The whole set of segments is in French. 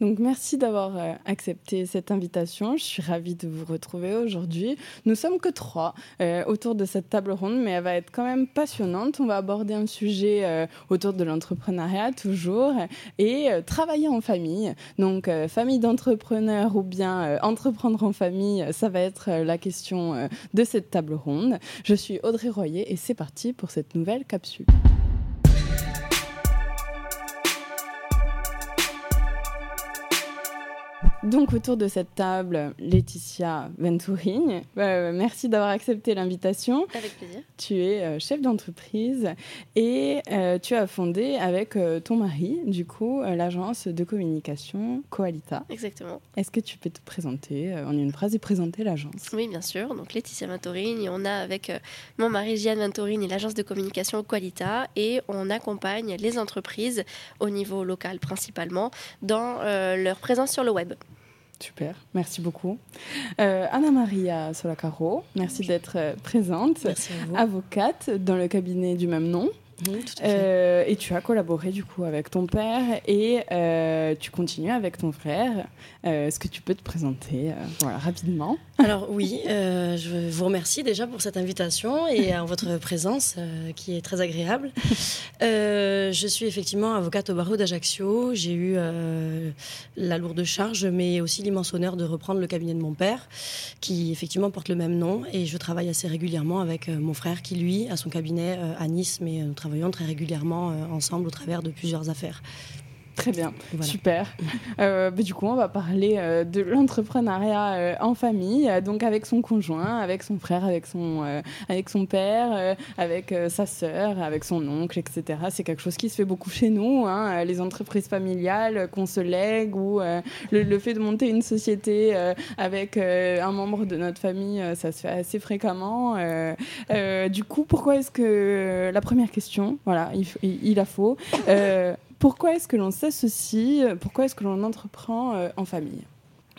Donc merci d'avoir euh, accepté cette invitation. Je suis ravie de vous retrouver aujourd'hui. Nous sommes que trois euh, autour de cette table ronde, mais elle va être quand même passionnante. On va aborder un sujet euh, autour de l'entrepreneuriat toujours et travailler en famille. Donc famille d'entrepreneurs ou bien entreprendre en famille, ça va être la question de cette table ronde. Je suis Audrey Royer et c'est parti pour cette nouvelle capsule. Donc autour de cette table, Laetitia Venturini, euh, merci d'avoir accepté l'invitation. Avec plaisir. Tu es euh, chef d'entreprise et euh, tu as fondé avec ton mari, du coup, l'agence de communication Coalita. Exactement. Est-ce que tu peux te présenter en une phrase et présenter l'agence? Oui, bien sûr. Donc Laetitia Venturini, on a avec mon mari Gian Venturini l'agence de communication Coalita et on accompagne les entreprises au niveau local principalement dans leur présence sur le web. Super, merci beaucoup. Euh, Anna Maria Solacaro, merci d'être euh, présente, avocate dans le cabinet du même nom. Euh, et tu as collaboré du coup avec ton père et euh, tu continues avec ton frère. Euh, est-ce que tu peux te présenter voilà, rapidement? Alors oui, je vous remercie déjà pour cette invitation et en votre présence qui est très agréable. je suis effectivement avocate au barreau d'Ajaccio. J'ai eu la lourde charge mais aussi l'immense honneur de reprendre le cabinet de mon père qui effectivement porte le même nom et je travaille assez régulièrement avec mon frère qui lui a son cabinet à Nice mais nous travaillons très régulièrement euh, ensemble au travers de plusieurs affaires. Très bien, super. Euh, bah, du coup, on va parler euh, de l'entrepreneuriat euh, en famille, donc avec son conjoint, avec son frère, avec son, avec son père, avec sa sœur, avec son oncle, etc. C'est quelque chose qui se fait beaucoup chez nous, hein, les entreprises familiales qu'on se lègue ou le, le, fait de monter une société avec un membre de notre famille, ça se fait assez fréquemment. du coup, pourquoi est-ce que la première question, voilà, il, il, il a faux pourquoi est-ce que l'on s'associe Pourquoi est-ce que l'on entreprend euh, en famille?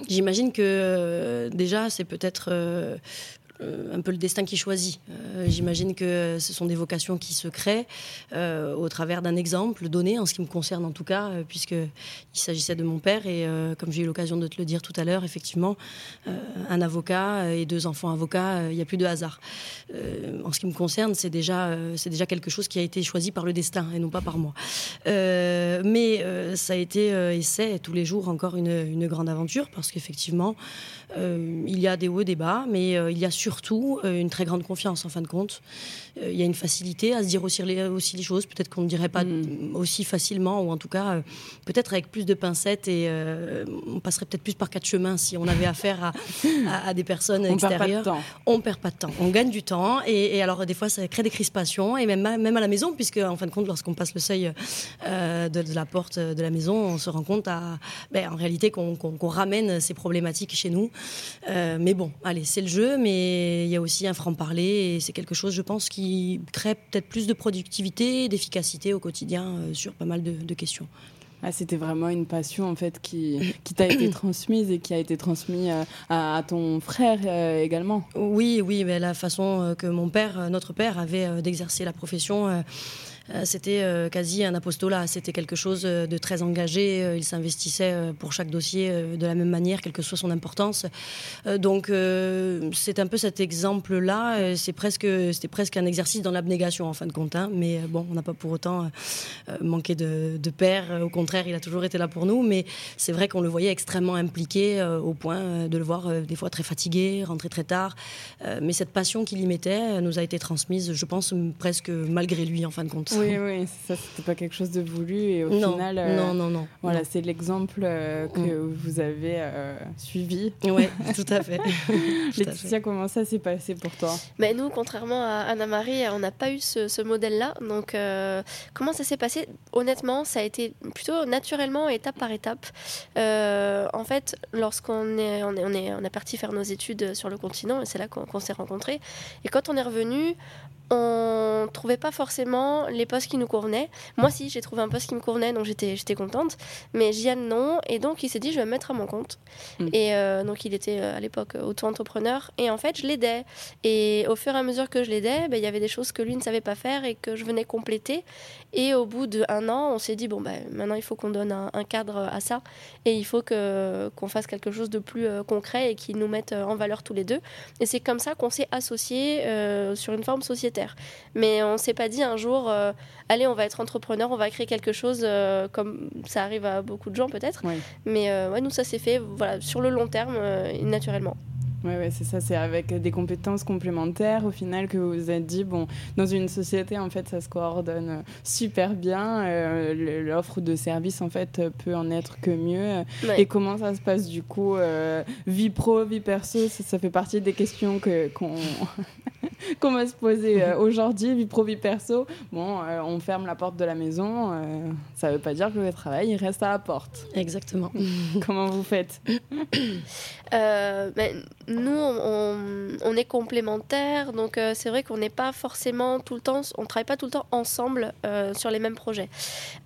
J'imagine que euh, déjà, c'est peut-être euh, euh, un peu le destin qui choisit. Euh, j'imagine que ce sont des vocations qui se créent euh, au travers d'un exemple donné, en ce qui me concerne en tout cas, puisqu'il s'agissait de mon père. Et comme j'ai eu l'occasion de te le dire tout à l'heure, effectivement, un avocat et deux enfants avocats, il n'y a plus de hasard. en ce qui me concerne, c'est déjà, déjà quelque chose qui a été choisi par le destin et non pas par moi. mais ça a été et c'est tous les jours encore une grande aventure parce qu'effectivement, il y a des hauts et des bas, mais il y a surtout surtout euh, une très grande confiance en fin de compte. Euh, il y a une facilité à se dire aussi les, aussi les choses, peut-être qu'on ne dirait pas mm. aussi facilement, ou en tout cas euh, peut-être avec plus de pincettes et on passerait peut-être plus par quatre chemins si on avait affaire à, des personnes on extérieures. Perd pas de temps. On perd pas de temps, on gagne du temps et, alors des fois ça crée des crispations et même, même à la maison, puisque en fin de compte lorsqu'on passe le seuil de, la porte de la maison, on se rend compte à, ben, en réalité qu'on ramène ces problématiques chez nous. mais bon, allez, c'est le jeu, mais il y a aussi un franc-parler et c'est quelque chose, je pense, qui crée peut-être plus de productivité, d'efficacité au quotidien euh, sur pas mal de, questions. Ah, C'était vraiment une passion en fait qui, qui t'a été transmise et qui a été transmise euh, à, ton frère euh, également. Oui, oui, mais la façon que mon père, notre père, avait d'exercer la profession euh, c'était euh, quasi un apostolat. C'était quelque chose euh, de très engagé. Il s'investissait pour chaque dossier de la même manière, quelle que soit son importance. donc, c'est un peu cet exemple-là. C'est presque, c'était presque un exercice dans l'abnégation en fin de compte. Hein. Mais bon, on n'a pas pour autant manqué de, de, père. Au contraire, il a toujours été là pour nous. Mais c'est vrai qu'on le voyait extrêmement impliqué au point de le voir des fois très fatigué, rentrer très tard. mais cette passion qu'il y mettait nous a été transmise, je pense, presque malgré lui en fin de compte. Oui, oui, ça, c'était pas quelque chose de voulu et au final. Euh, non, non, non. Voilà, c'est l'exemple euh, que mm. vous avez euh, suivi. Oui, tout à fait. Laetitia, comment ça s'est passé pour toi? Mais Nous, contrairement à Anna-Marie, on n'a pas eu ce, modèle-là. Donc, comment ça s'est passé? Honnêtement, ça a été plutôt naturellement, étape par étape. en fait, lorsqu'on est, on est, on est, on a parti faire nos études sur le continent, et c'est là qu'on s'est rencontrés. Et quand on est revenu, on trouvait pas forcément les postes qui nous convenaient. Moi, si, j'ai trouvé un poste qui me convenait, donc j'étais, j'étais contente. Mais Gian, non. Et donc, il s'est dit, je vais me mettre à mon compte. Mm. Et euh, donc, il était euh, à l'époque auto-entrepreneur. Et en fait, je l'aidais. Et au fur et à mesure que je l'aidais, ben, il y avait des choses que lui ne savait pas faire et que je venais compléter. Et au bout d'un an, on s'est dit, bon, ben, maintenant, il faut qu'on donne un, cadre à ça. Et il faut que, qu'on fasse quelque chose de plus euh, concret et qui nous mette en valeur tous les deux. Et c'est comme ça qu'on s'est associés sur une forme sociétaire. Mais on s'est pas dit un jour, euh, allez, on va être entrepreneur, on va créer quelque chose euh, comme ça arrive à beaucoup de gens peut-être. Mais euh, ouais, nous, ça s'est fait voilà, sur le long terme, naturellement. Oui, ouais, c'est ça, c'est avec des compétences complémentaires au final que vous vous êtes dit, bon, dans une société, en fait, ça se coordonne super bien, l'offre de service, en fait, peut en être que mieux. Et comment ça se passe du coup, vie pro, vie perso, ça, fait partie des questions que, qu'on qu'on va se poser euh, aujourd'hui, vie pro, vie perso. Bon, euh, on ferme la porte de la maison, euh, ça ne veut pas dire que le travail il reste à la porte. Exactement. Comment vous faites ben, Nous, on, on, est complémentaires, donc c'est vrai qu'on n'est pas forcément tout le temps, on ne travaille pas tout le temps ensemble sur les mêmes projets.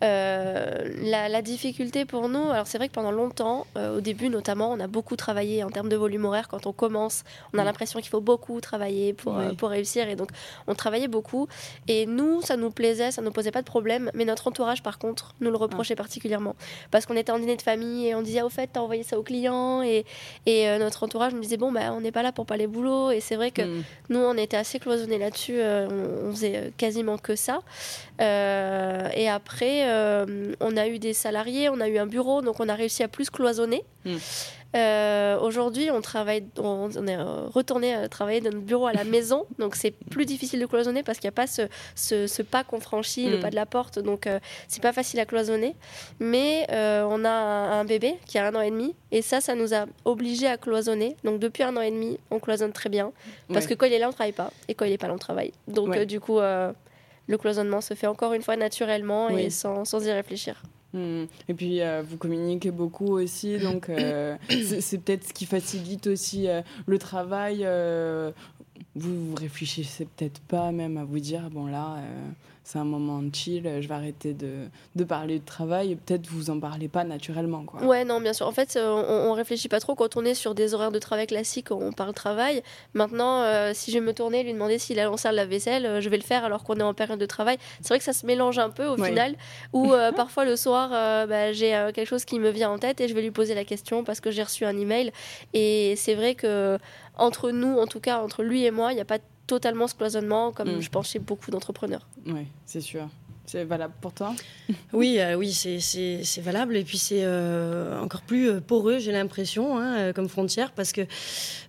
La, la, difficulté pour nous, alors c'est vrai que pendant longtemps, au début notamment, on a beaucoup travaillé en termes de volume horaire. Quand on commence, on a l'impression qu'il faut beaucoup travailler pour, pour réussir. Et donc, on travaillait beaucoup. Et nous, ça nous plaisait, ça ne nous posait pas de problème. Mais notre entourage, par contre, nous le reprochait particulièrement. Parce qu'on était en dîner de famille et on disait, au fait, t'as envoyé ça au client. Et, et euh, notre entourage nous disait, bon, bah, on n'est pas là pour parler boulot. Et c'est vrai que mm. nous, on était assez cloisonnés là-dessus. Euh, on, faisait euh, quasiment que ça. et après, on a eu des salariés, on a eu un bureau, donc on a réussi à plus cloisonner. Mm. Euh, aujourd'hui, on travaille, on, est retourné à travailler dans notre bureau à la maison, donc c'est plus difficile de cloisonner parce qu'il n'y a pas ce, ce, pas qu'on franchit, le mm. pas de la porte, donc euh, c'est pas facile à cloisonner. Mais euh, on a un, bébé qui a un an et demi, et ça, ça nous a obligés à cloisonner. Donc depuis un an et demi, on cloisonne très bien, parce que quand il est là, on travaille pas, et quand il est pas là, on travaille. Donc du coup, le cloisonnement se fait encore une fois naturellement et sans, sans y réfléchir. Hmm. Et puis, euh, vous communiquez beaucoup aussi, donc euh, c'est peut-être ce qui facilite aussi euh, le travail. vous, vous réfléchissez peut-être pas même à vous dire, bon là, c'est un moment de chill, je vais arrêter de, de parler de travail et peut-être vous en parlez pas naturellement. Quoi. Ouais, non, bien sûr. En fait, on, on réfléchit pas trop quand on est sur des horaires de travail classiques, on parle travail. Maintenant, euh, si je vais me tourner et lui demander s'il a lancé la vaisselle, euh, je vais le faire alors qu'on est en période de travail. C'est vrai que ça se mélange un peu au final, ou euh, parfois le soir, bah, j'ai quelque chose qui me vient en tête et je vais lui poser la question parce que j'ai reçu un email. Et c'est vrai que entre nous, en tout cas entre lui et moi, il n'y a pas totalement ce cloisonnement, comme mm. je pense chez beaucoup d'entrepreneurs. Oui, c'est sûr. C'est valable pour toi? Oui, euh, oui, c'est valable. Et puis c'est euh, encore plus euh, poreux, j'ai l'impression, hein, comme frontière, parce que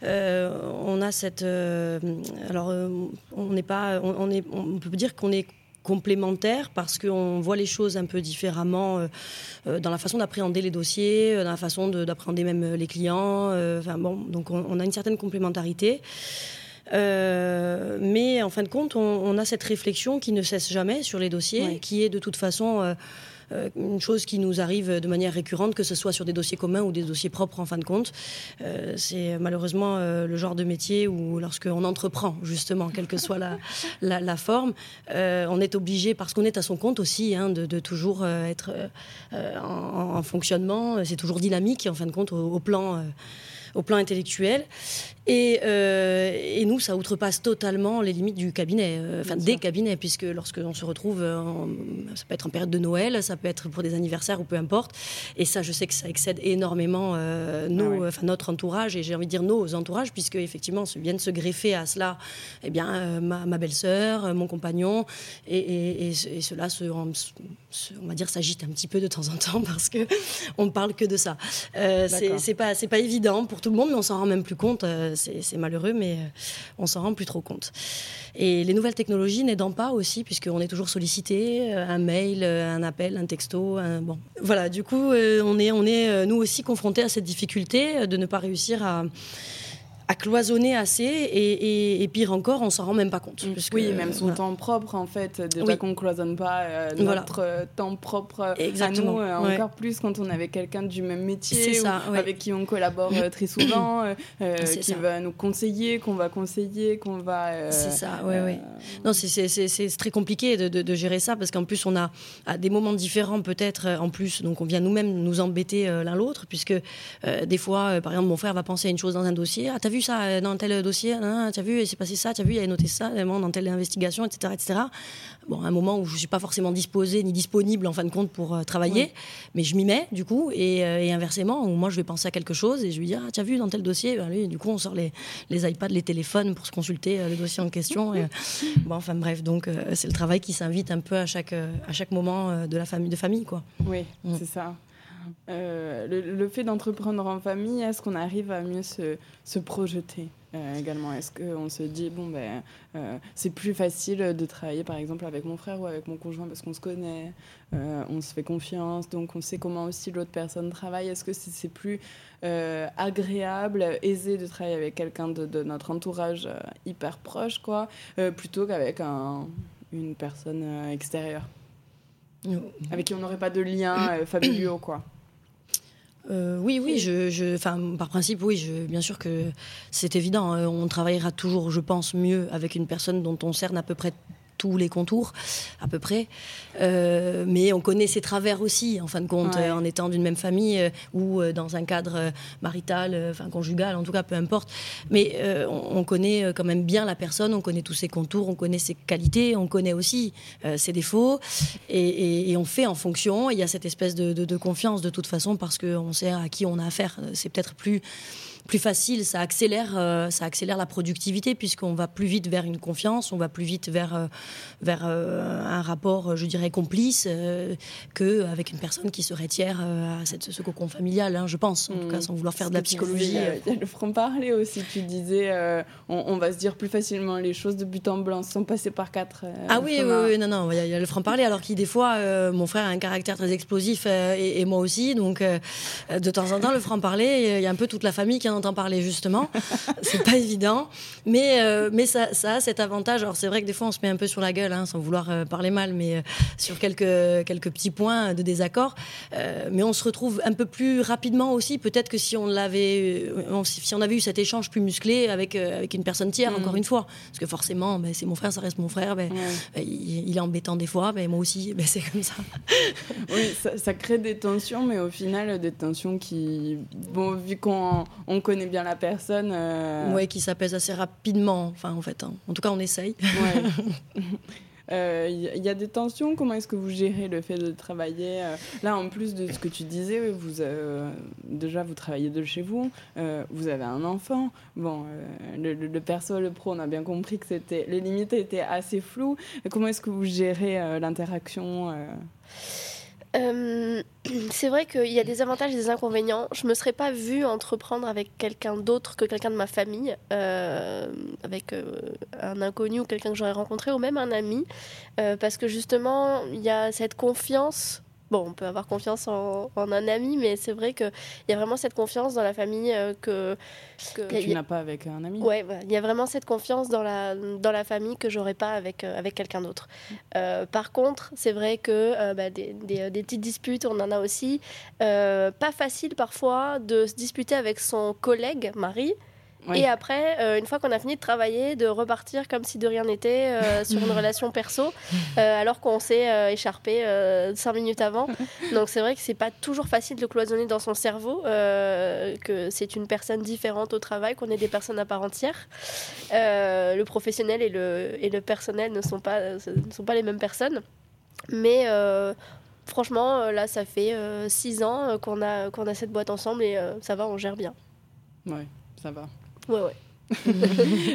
on a cette. alors, on n'est pas. On, est, on peut dire qu'on est complémentaire parce qu'on voit les choses un peu différemment dans la façon d'appréhender les dossiers, dans la façon d'appréhender même les clients. Enfin bon, donc on, on, a une certaine complémentarité. Euh, mais en fin de compte, on, a cette réflexion qui ne cesse jamais sur les dossiers, qui est de toute façon euh, euh, une chose qui nous arrive de manière récurrente, que ce soit sur des dossiers communs ou des dossiers propres en fin de compte. c'est malheureusement le genre de métier où lorsqu'on entreprend, justement, quelle que soit la, la, forme, on est obligé, parce qu'on est à son compte aussi, hein, de, toujours être en, fonctionnement. C'est toujours dynamique, en fin de compte, au plan au plan intellectuel. Et, euh, et, nous, ça outrepasse totalement les limites du cabinet, euh, enfin des cabinets, puisque lorsque on se retrouve, ça peut être en période de Noël, ça peut être pour des anniversaires ou peu importe. Et ça, je sais que ça excède énormément euh, nos, ah notre entourage, et j'ai envie de dire nos entourages, puisque effectivement, viennent se greffer à cela eh bien, ma, ma belle-sœur, mon compagnon, et, et, cela se, on va dire, s'agite un petit peu de temps en temps parce que on ne parle que de ça. c'est pas, c'est pas évident pour tout le monde, mais on s'en rend même plus compte c'est malheureux, mais euh, on s'en rend plus trop compte. Et les nouvelles technologies n'aidant pas aussi, puisqu'on est toujours sollicité, euh, un mail, euh, un appel, un texto. bon. Voilà, du coup, on est, on est nous aussi confrontés à cette difficulté de ne pas réussir à à cloisonner assez et, pire encore, on s'en rend même pas compte. Mm. oui, même son temps propre en fait. Déjà qu'on cloisonne pas euh, notre euh, temps propre Exactement. à nous, euh, encore plus quand on est avec quelqu'un du même métier, ça, avec qui on collabore très souvent, qui va nous conseiller, qu'on va conseiller, qu'on va. c'est ça, oui, oui. Non, c'est très compliqué de, de, gérer ça parce qu'en plus on a à des moments différents peut-être en plus, donc on vient nous-mêmes nous embêter l'un l'autre puisque des fois, par exemple, mon frère va penser à une chose dans un dossier. Ah, t'as vu ça euh, dans tel dossier, hein, tu as vu, il s'est passé ça, tu as vu, il a noté ça, dans telle investigation, etc. etc. Bon, un moment où je ne suis pas forcément disposée ni disponible en fin de compte pour euh, travailler, mais je m'y mets du coup, euh, et, inversement, où moi je vais penser à quelque chose et je lui dis, ah, tu as vu dans tel dossier, ben, lui, du coup on sort les, les iPads, les téléphones pour se consulter le dossier en question. Et, bon, enfin bref, donc c'est le travail qui s'invite un peu à chaque, à chaque moment de la famille, de famille quoi. Oui, mm. c'est ça. Euh, le, fait d'entreprendre en famille, est-ce qu'on arrive à mieux se, se projeter euh, également? Est-ce qu'on se dit, bon, ben, euh, c'est plus facile de travailler par exemple avec mon frère ou avec mon conjoint parce qu'on se connaît, on se fait confiance, donc on sait comment aussi l'autre personne travaille? Est-ce que c'est plus agréable, aisé de travailler avec quelqu'un de, de, notre entourage hyper proche, quoi, plutôt qu'avec un, une personne extérieure? Avec qui on n'aurait pas de lien familiaux, quoi. Euh, oui, oui, je, je, par principe, oui, je, bien sûr que c'est évident. Hein. on travaillera toujours, je pense, mieux avec une personne dont on cerne à peu près tous les contours, à peu près. Euh, mais on connaît ses travers aussi, en fin de compte, euh, en étant d'une même famille euh, ou dans un cadre marital, enfin conjugal, en tout cas, peu importe. Mais on, connaît quand même bien la personne, on connaît tous ses contours, on connaît ses qualités, on connaît aussi ses défauts, et, on fait en fonction. Il y a cette espèce de, de confiance de toute façon parce qu'on sait à qui on a affaire. C'est peut-être plus plus facile, ça accélère, euh, ça accélère la productivité puisqu'on va plus vite vers une confiance, on va plus vite vers, euh, vers euh, un rapport, je dirais, complice qu'avec une personne qui serait tiers à cette, ce cocon familial, hein, je pense, en tout cas, mm. sans vouloir faire de la psychologie. Il y a le franc-parler aussi, tu disais, on, va se dire plus facilement les choses de but en blanc sans passer par quatre. ah oui, oui, non, non, il y, a le franc-parler, alors qu'il, des fois, mon frère a un caractère très explosif et, et, moi aussi, donc de temps en temps, le franc-parler, il y a un peu toute la famille qui entend parler justement. c'est pas évident, mais euh, mais ça, ça, a cet avantage. Alors c'est vrai que des fois on se met un peu sur la gueule, hein, sans vouloir euh, parler mal, mais euh, sur quelques quelques petits points de désaccord. mais on se retrouve un peu plus rapidement aussi. Peut-être que si on l'avait, si on avait eu cet échange plus musclé avec avec une personne tiers, mm. encore une fois, parce que forcément, ben, c'est mon frère, ça reste mon frère. Ben, il, est embêtant des fois, mais ben, moi aussi, ben, c'est comme ça. oui, ça, ça, crée des tensions, mais au final, des tensions qui, bon, vu qu'on on connaît bien la personne. Euh... Ouais, qui s'apaise assez rapidement, enfin en fait. Hein. En tout cas, on essaye. Il euh, y, a des tensions? Comment est-ce que vous gérez le fait de travailler euh, Là, en plus de ce que tu disais, vous euh, déjà vous travaillez de chez vous. vous avez un enfant. Bon, le, le, perso, le pro, on a bien compris que c'était les limites étaient assez floues. comment est-ce que vous gérez l'interaction euh, c'est vrai qu'il y a des avantages et des inconvénients. Je me serais pas vue entreprendre avec quelqu'un d'autre que quelqu'un de ma famille, euh, avec euh, un inconnu ou quelqu'un que j'aurais rencontré, ou même un ami, parce que justement, il y a cette confiance bon, on peut avoir confiance en, un ami, mais c'est vrai qu'il y a vraiment cette confiance dans la famille euh, que, que, tu n'as pas avec un ami. Ouais, il y a vraiment cette confiance dans la, dans la famille que j'aurais pas avec, euh, avec quelqu'un d'autre. Euh, par contre, c'est vrai que bah, des, des, des, petites disputes, on en a aussi. pas facile parfois de se disputer avec son collègue, Et après, euh, une fois qu'on a fini de travailler, de repartir comme si de rien n'était euh, sur une relation perso, euh, alors qu'on s'est écharpé cinq minutes avant. Donc c'est vrai que c'est pas toujours facile de cloisonner dans son cerveau que c'est une personne différente au travail, qu'on est des personnes à part entière. le professionnel et le, et le personnel ne sont, pas, ne sont pas les mêmes personnes. Mais franchement, là, ça fait six ans qu'on a, qu'on a cette boîte ensemble et ça va, on gère bien. Ouais, ça va. Ouais, ouais.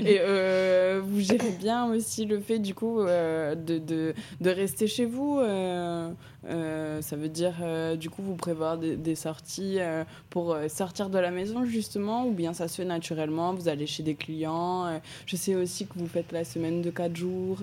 et euh, vous gérez bien aussi le fait du coup euh, de, rester chez vous. Euh, Euh, ça veut dire, euh, du coup, vous prévoir des, sorties euh, pour sortir de la maison, justement, ou bien ça se fait naturellement, vous allez chez des clients. je sais aussi que vous faites la semaine de 4 jours.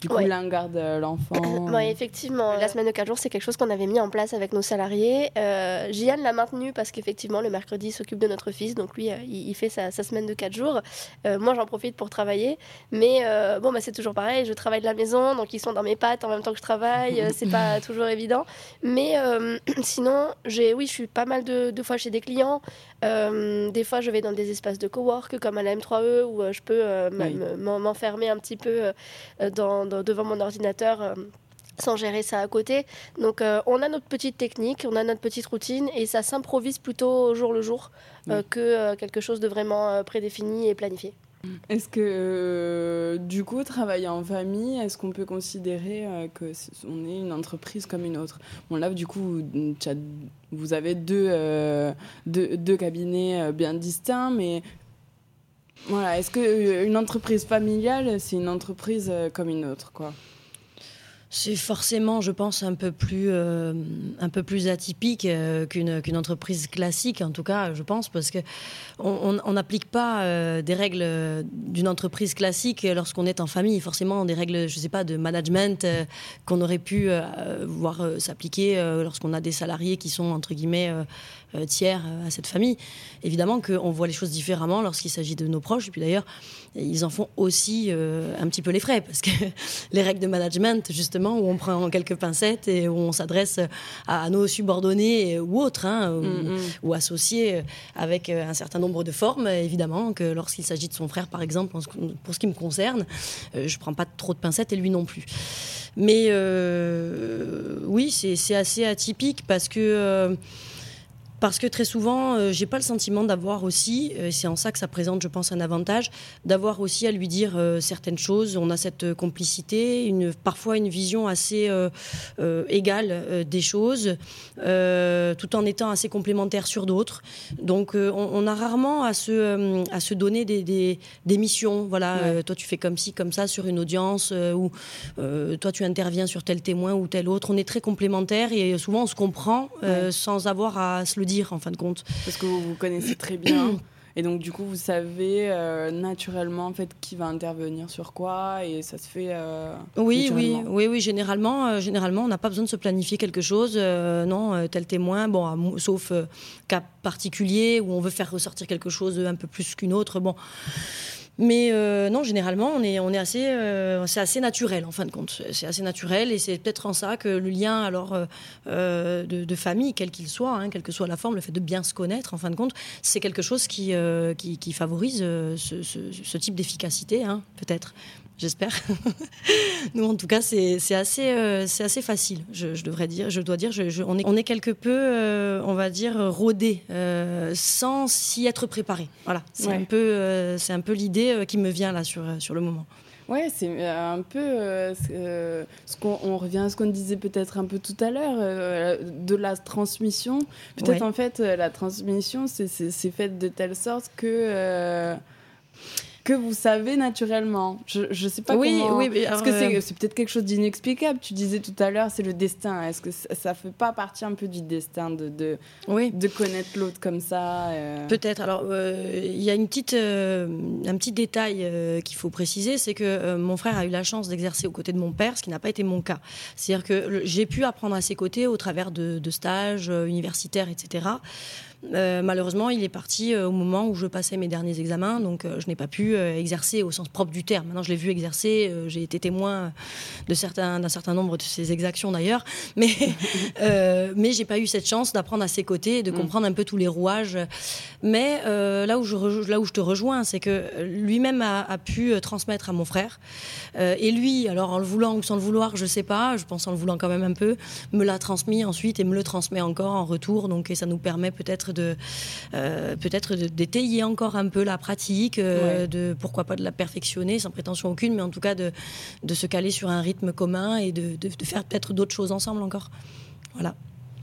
du coup, l'un garde l'enfant. effectivement. La semaine de 4 jours, c'est quelque chose qu'on avait mis en place avec nos salariés. Gian l'a maintenu parce qu'effectivement, le mercredi, il s'occupe de notre fils. Donc, lui, il, fait sa, semaine de 4 jours. moi, j'en profite pour travailler. Mais bon, bah, c'est toujours pareil. Je travaille de la maison, donc ils sont dans mes pattes en même temps que je travaille. c'est pas toujours évident. Mais euh, sinon, j'ai, oui, je suis pas mal de, fois chez des clients. Euh, des fois, je vais dans des espaces de cowork comme à la M3E où euh, je peux m'enfermer un petit peu dans, devant mon ordinateur sans gérer ça à côté. Donc on a notre petite technique, on a notre petite routine et ça s'improvise plutôt au jour le jour que quelque chose de vraiment prédéfini et planifié. Est-ce que, euh, du coup, travailler en famille, est-ce qu'on peut considérer euh, que on est une entreprise comme une autre? Bon, là, du coup, vous avez deux, euh, deux, deux, cabinets bien distincts, mais voilà, est-ce qu'une entreprise familiale, c'est une entreprise comme une autre, quoi? C'est forcément, je pense, un peu plus, euh, atypique euh, qu'une entreprise classique, en tout cas, je pense, parce que on n'applique pas euh, des règles d'une entreprise classique lorsqu'on est en famille. Forcément, des règles, je sais pas, de management qu'on aurait pu voir s'appliquer lorsqu'on a des salariés qui sont entre guillemets tiers à cette famille. Évidemment qu'on voit les choses différemment lorsqu'il s'agit de nos proches. Et puis d'ailleurs, ils en font aussi un petit peu les frais, parce que les règles de management, justement où on prend quelques pincettes et où on s'adresse à nos subordonnés ou autres, hein, mm, mm. ou, associés avec un certain nombre de formes, évidemment, que lorsqu'il s'agit de son frère, par exemple, pour ce qui me concerne, euh, je ne prends pas trop de pincettes et lui non plus. Mais euh, oui, c'est assez atypique parce que... Euh, parce que très souvent, euh, j'ai pas le sentiment d'avoir aussi, euh, c'est en ça que ça présente, je pense, un avantage, d'avoir aussi à lui dire euh, certaines choses. On a cette complicité, une, parfois une vision assez égale des choses, tout en étant assez complémentaire sur d'autres. Donc, on, a rarement à se, à se donner des, des, missions. Voilà, toi tu fais comme ci, comme ça sur une audience, ou toi tu interviens sur tel témoin ou tel autre. On est très complémentaires et souvent on se comprend sans avoir à se le dire en fin de compte. Parce que vous vous connaissez très bien. Et donc, du coup, vous savez euh, naturellement en fait, qui va intervenir sur quoi et ça se fait. Euh, oui, oui, oui, oui. Généralement, euh, généralement on n'a pas besoin de se planifier quelque chose. non, tel témoin, bon, sauf cas particulier où on veut faire ressortir quelque chose un peu plus qu'une autre. Bon. Mais euh, non, généralement, on est, assez, euh, c'est assez naturel en fin de compte. C'est assez naturel et c'est peut-être en ça que le lien alors euh, de, famille, quel qu'il soit, hein, quelle que soit la forme, le fait de bien se connaître en fin de compte, c'est quelque chose qui, qui, favorise ce, type d'efficacité, hein, peut-être j'espère. Nous, en tout cas, c'est assez, euh, c'est assez facile, je, devrais dire. Je dois dire, on, est, on est quelque peu, euh, on va dire, rodé, euh, sans s'y être préparé. Voilà, c'est un peu, c'est un peu l'idée qui me vient là sur, sur le moment. Ouais, c'est un peu ce qu'on on revient à ce qu'on disait peut-être un peu tout à l'heure de la transmission. Peut-être en fait la transmission c'est fait de telle sorte que que vous savez naturellement. Je ne sais pas oui, comment... Oui, mais Est-ce que euh, c'est peut-être quelque chose d'inexplicable Tu disais tout à l'heure, c'est le destin. Est-ce que ça ne fait pas partie un peu du destin de, de, oui. de connaître l'autre comme ça euh? Peut-être. Alors, euh, il y a une petite, un petit détail qu'il faut préciser, c'est que mon frère a eu la chance d'exercer aux côtés de mon père, ce qui n'a pas été mon cas. C'est-à-dire que j'ai pu apprendre à ses côtés au travers de, de stages universitaires, etc. Euh, malheureusement, il est parti euh, au moment où je passais mes derniers examens, donc euh, je n'ai pas pu exercer au sens propre du terme. Maintenant, je l'ai vu exercer, j'ai été témoin de certains, d'un certain nombre de ses exactions d'ailleurs, mais mais j'ai pas eu cette chance d'apprendre à ses côtés et de mm. comprendre un peu tous les rouages. Mais là où je là où je te rejoins, c'est que lui-même a, a, pu transmettre à mon frère et lui, alors en le voulant ou sans le vouloir, je sais pas, je pense en le voulant quand même un peu, me l'a transmis ensuite et me le transmet encore en retour. Donc et ça nous permet peut-être de euh, peut-être d'étayer encore un peu la pratique, euh, de pourquoi pas de la perfectionner sans prétention aucune, mais en tout cas de, de se caler sur un rythme commun et de, de, faire peut-être d'autres choses ensemble encore. Voilà.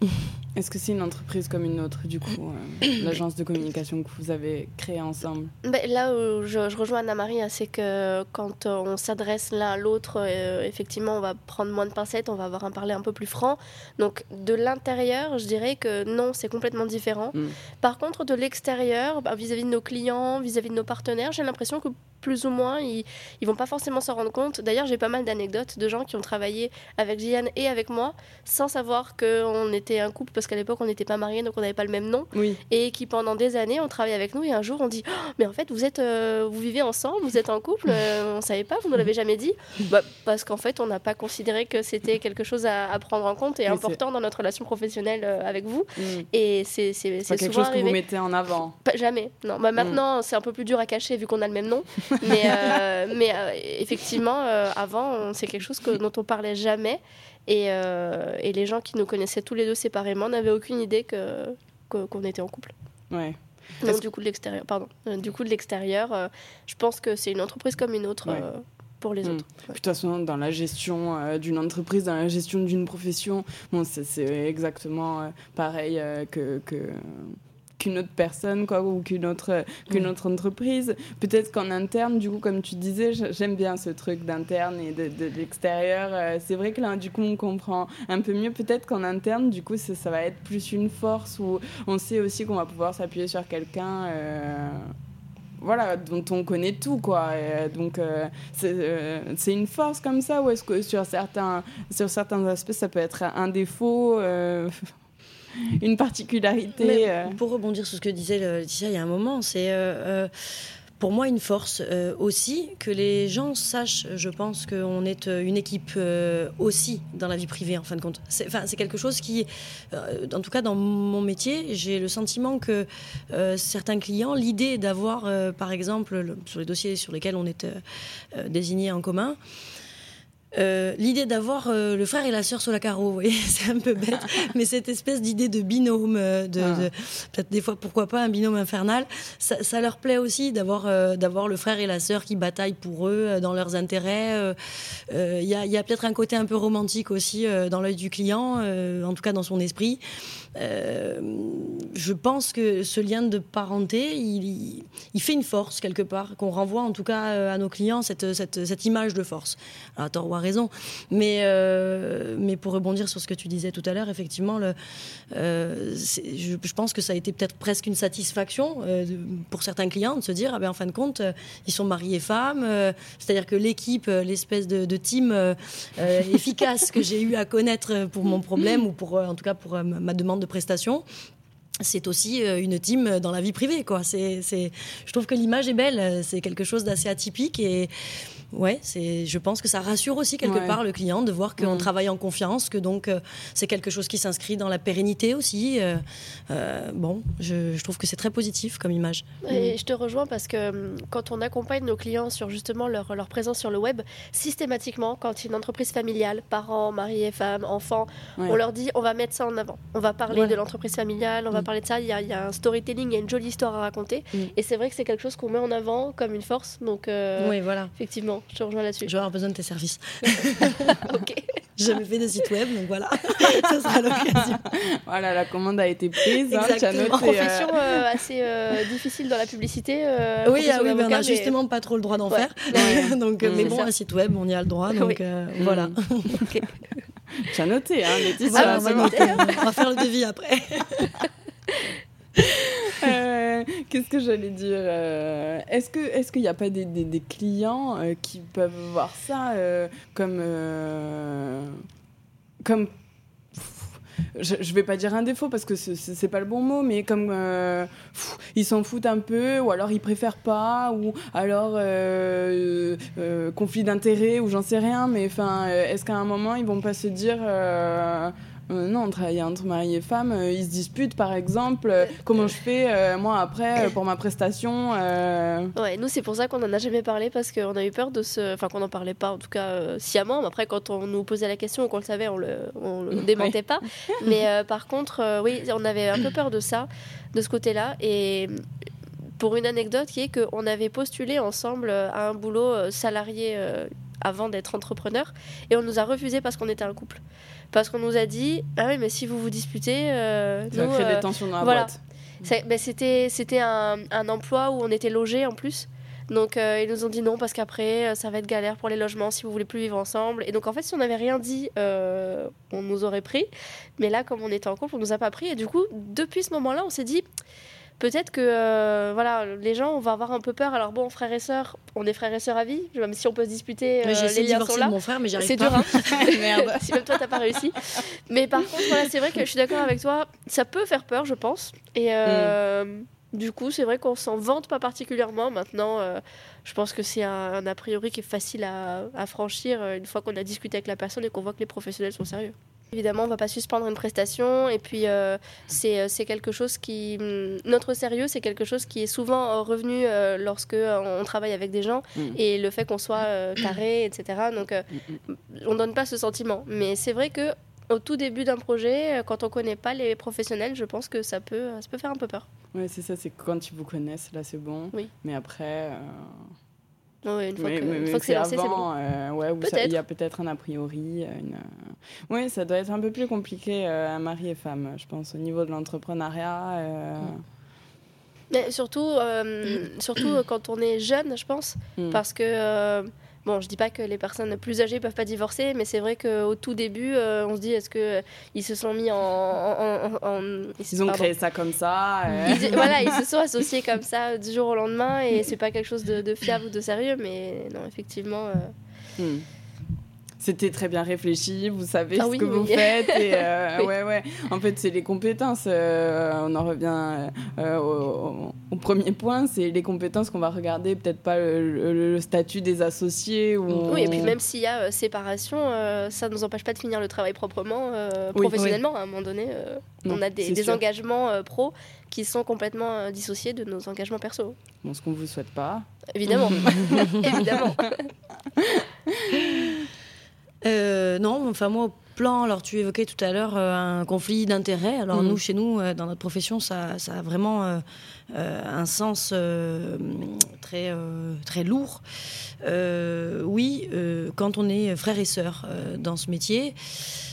Est-ce que c'est une entreprise comme une autre, du coup, euh, l'agence de communication que vous avez créée ensemble? Ben, Là où je, rejoins Anna-Marie, hein, c'est que quand on s'adresse l'un à l'autre, euh, effectivement, on va prendre moins de pincettes, on va avoir un parler un peu plus franc. Donc, de l'intérieur, je dirais que non, c'est complètement différent. Mm. Par contre, de l'extérieur, bah, vis-à-vis de nos clients, vis-à-vis de nos partenaires, j'ai l'impression que plus ou moins, ils, ils vont pas forcément s'en rendre compte. D'ailleurs, j'ai pas mal d'anecdotes de gens qui ont travaillé avec Jiane et avec moi sans savoir qu'on était un couple parce qu'à l'époque on n'était pas mariés donc on n'avait pas le même nom et qui pendant des années ont travaillé avec nous et un jour on dit oh, mais en fait vous êtes euh, vous vivez ensemble, vous êtes en couple, euh, on savait pas, vous ne l'avez jamais dit bah, parce qu'en fait on n'a pas considéré que c'était quelque chose à, prendre en compte et important dans notre relation professionnelle euh, avec vous mm. et c'est c'est quelque chose que vous mettez en avant. jamais. Non, bah, maintenant mm. c'est un peu plus dur à cacher vu qu'on a le même nom. mais, euh, mais effectivement, avant, c'est quelque chose que, dont on parlait jamais. Et, et, les gens qui nous connaissaient tous les deux séparément n'avaient aucune idée que, qu'on était en couple. Ouais. Donc, du coup, de l'extérieur, pardon. du coup, de l'extérieur, je pense que c'est une entreprise comme une autre. pour les hmm. autres. De toute façon, dans la gestion d'une entreprise, dans la gestion d'une profession, bon, c'est exactement pareil que, que qu'une autre personne quoi ou qu'une autre qu'une autre entreprise. Peut-être qu'en interne du coup comme tu disais j'aime bien ce truc d'interne et de, de, l'extérieur. Euh, c'est vrai que là du coup on comprend un peu mieux. Peut-être qu'en interne du coup ça, va être plus une force où on sait aussi qu'on va pouvoir s'appuyer sur quelqu'un euh, voilà, dont on connaît tout, quoi. donc, euh, c'est une force comme ça, ou est-ce que sur certains, sur certains aspects, ça peut être un défaut une particularité. Euh. Pour rebondir sur ce que disait Laetitia il y a un moment, c'est euh, euh, pour moi une force aussi que les gens sachent, je pense, qu'on est une équipe aussi dans la vie privée, en fin de compte. C'est, c'est quelque chose qui, en tout cas dans mon métier, j'ai le sentiment que certains clients, l'idée d'avoir, par exemple, sur les dossiers sur lesquels on est désignés en commun, euh, l'idée d'avoir euh, le frère et la sœur sur la carreau, vous voyez, c'est un peu bête, mais cette espèce d'idée de binôme, euh, de, ah. peut-être des fois pourquoi pas un binôme infernal, ça, ça leur plaît aussi d'avoir d'avoir le frère et la sœur qui bataillent pour eux dans leurs intérêts. Il y a, y a peut-être un côté un peu romantique aussi dans l'œil du client, en tout cas dans son esprit. Euh, je pense que ce lien de parenté, il, fait une force quelque part, qu'on renvoie en tout cas euh, à nos clients cette, image de force. à tort raison. Mais, euh, mais pour rebondir sur ce que tu disais tout à l'heure, effectivement, je, pense que ça a été peut-être presque une satisfaction pour certains clients de se dire, ah ben, en fin de compte, ils sont mariés femmes. C'est-à-dire que l'équipe, l'espèce de, team efficace que j'ai eu à connaître pour mon problème ou en tout cas pour ma demande de prestations c'est aussi euh, une team dans la vie privée quoi. C'est je trouve que l'image est belle c'est quelque chose d'assez atypique et ouais, c'est, je pense que ça rassure aussi quelque part le client de voir qu'on mm. travaille en confiance, que donc euh, c'est quelque chose qui s'inscrit dans la pérennité aussi. Euh, euh, bon, je, trouve que c'est très positif comme image. Et mm. je te rejoins parce que hum, quand on accompagne nos clients sur justement leur, leur présence sur le web, systématiquement, quand une entreprise familiale, parents, mariés, femmes, enfants, on leur dit on va mettre ça en avant. On va parler de l'entreprise familiale, on va mm. parler de ça. Il y, a, il y, a, un storytelling, il y a une jolie histoire à raconter. Et c'est vrai que c'est quelque chose qu'on met en avant comme une force. Donc, oui, voilà. effectivement je te rejoins là-dessus. Je vais avoir besoin de tes services. ok. J'ai jamais fait de site web, donc voilà, ça sera l'occasion. Voilà, la commande a été prise. Hein, Exactement. Hein, Profession euh, assez euh, difficile dans la publicité. Euh, oui, ah, oui mais on n'a justement pas trop le droit d'en faire. donc, mais bon, un site web, on y a le droit, donc voilà. Ok. Tu as noté, hein, Laetitia. Ah, on, va noter, hein. on va faire le devis après. Euh, qu'est-ce que j'allais dire euh, Est-ce est-ce qu'il n'y a pas des, clients euh, qui peuvent voir ça comme comme je, je vais pas dire un défaut parce que c'est pas le bon mot, mais comme ils s'en foutent un peu, ou alors ils préfèrent pas, ou alors conflit d'intérêt, ou j'en sais rien, mais enfin, est-ce qu'à un moment ils vont pas se dire euh, non, on travaille entre mari et femme, euh, ils se disputent par exemple. Euh, comment je fais moi après pour ma prestation Ouais, nous c'est pour ça qu'on n'en a jamais parlé parce qu'on a eu peur de se. Enfin, qu'on n'en parlait pas en tout cas sciemment. Après, quand on nous posait la question ou qu'on le savait, on le, le démentait pas. Mais par contre, oui, on avait un peu peur de ça, de ce côté-là. Et pour une anecdote qui est qu'on avait postulé ensemble à un boulot salarié avant d'être entrepreneur. Et on nous a refusé parce qu'on était un couple. Parce qu'on nous a dit Ah oui, mais si vous vous disputez. ça crée des tensions dans la voilà. boîte. Ben, c'était c'était un, un, emploi où on était logé en plus. Donc euh, ils nous ont dit non parce qu'après euh, ça va être galère pour les logements si vous voulez plus vivre ensemble. Et donc en fait si on n'avait rien dit, euh, on nous aurait pris. Mais là comme on était en couple, on nous a pas pris. Et du coup depuis ce moment-là, on s'est dit peut-être que voilà les gens on va avoir un peu peur. Alors bon frères et sœurs, on est frères et sœurs à vie. Même si on peut se disputer, j'ai essayé de divorcer de mon frère, mais j'arrive. C'est dur. Hein Merde. si même toi t'as pas réussi. Mais par contre voilà c'est vrai que je suis d'accord avec toi. Ça peut faire peur je pense. Et mm. Du coup, c'est vrai qu'on s'en vante pas particulièrement. Maintenant, euh, je pense que c'est un, a priori qui est facile à, franchir euh, une fois qu'on a discuté avec la personne et qu'on voit que les professionnels sont sérieux. Évidemment, on ne va pas suspendre une prestation et puis euh, c'est quelque chose qui... Mm, notre sérieux, c'est quelque chose qui est souvent revenu lorsque on travaille avec des gens mm. et le fait qu'on soit carré, etc. Donc, mm, on ne donne pas ce sentiment. Mais c'est vrai que au tout début d'un projet, euh, quand on ne connaît pas les professionnels, je pense que ça peut, ça peut faire un peu peur. Oui, c'est ça, c'est quand ils vous connaissent, là c'est bon. Oui. Mais après. Euh... Une fois que, c'est lancé, c'est bon. Euh, ouais, il y a peut-être un a priori. Une... Oui, ça doit être un peu plus compliqué à euh, mari et femme, je pense, au niveau de l'entrepreneuriat. Mais surtout, surtout quand on est jeune, je pense, mm. parce que Bon, je dis pas que les personnes plus âgées peuvent pas divorcer, mais c'est vrai qu'au tout début, euh, on se dit est-ce que euh, ils se sont mis en, ils ont créé ça comme ça. Euh. voilà, ils se sont associés comme ça du jour au lendemain et c'est pas quelque chose de, fiable ou de sérieux, mais non, effectivement. Hmm c'était très bien réfléchi, vous savez ah ce que vous faites. Et, euh, ouais, ouais. En fait, c'est les compétences. Euh, on en revient euh, au, premier point, c'est les compétences qu'on va regarder, peut-être pas le, statut des associés. Ou Oui, et puis même s'il y a séparation, ça ne nous empêche pas de finir le travail proprement, professionnellement. À un moment donné, on a des, engagements pro qui sont complètement dissociés de nos engagements perso. Bon, ce qu'on ne vous souhaite pas. Évidemment. Évidemment. Euh, non, enfin moi, au plan, alors tu évoquais tout à l'heure euh, un conflit d'intérêts. Alors mm. nous, chez nous, euh, dans notre profession, ça, ça a vraiment un sens très, très lourd. oui, quand on est frères et sœurs dans ce métier,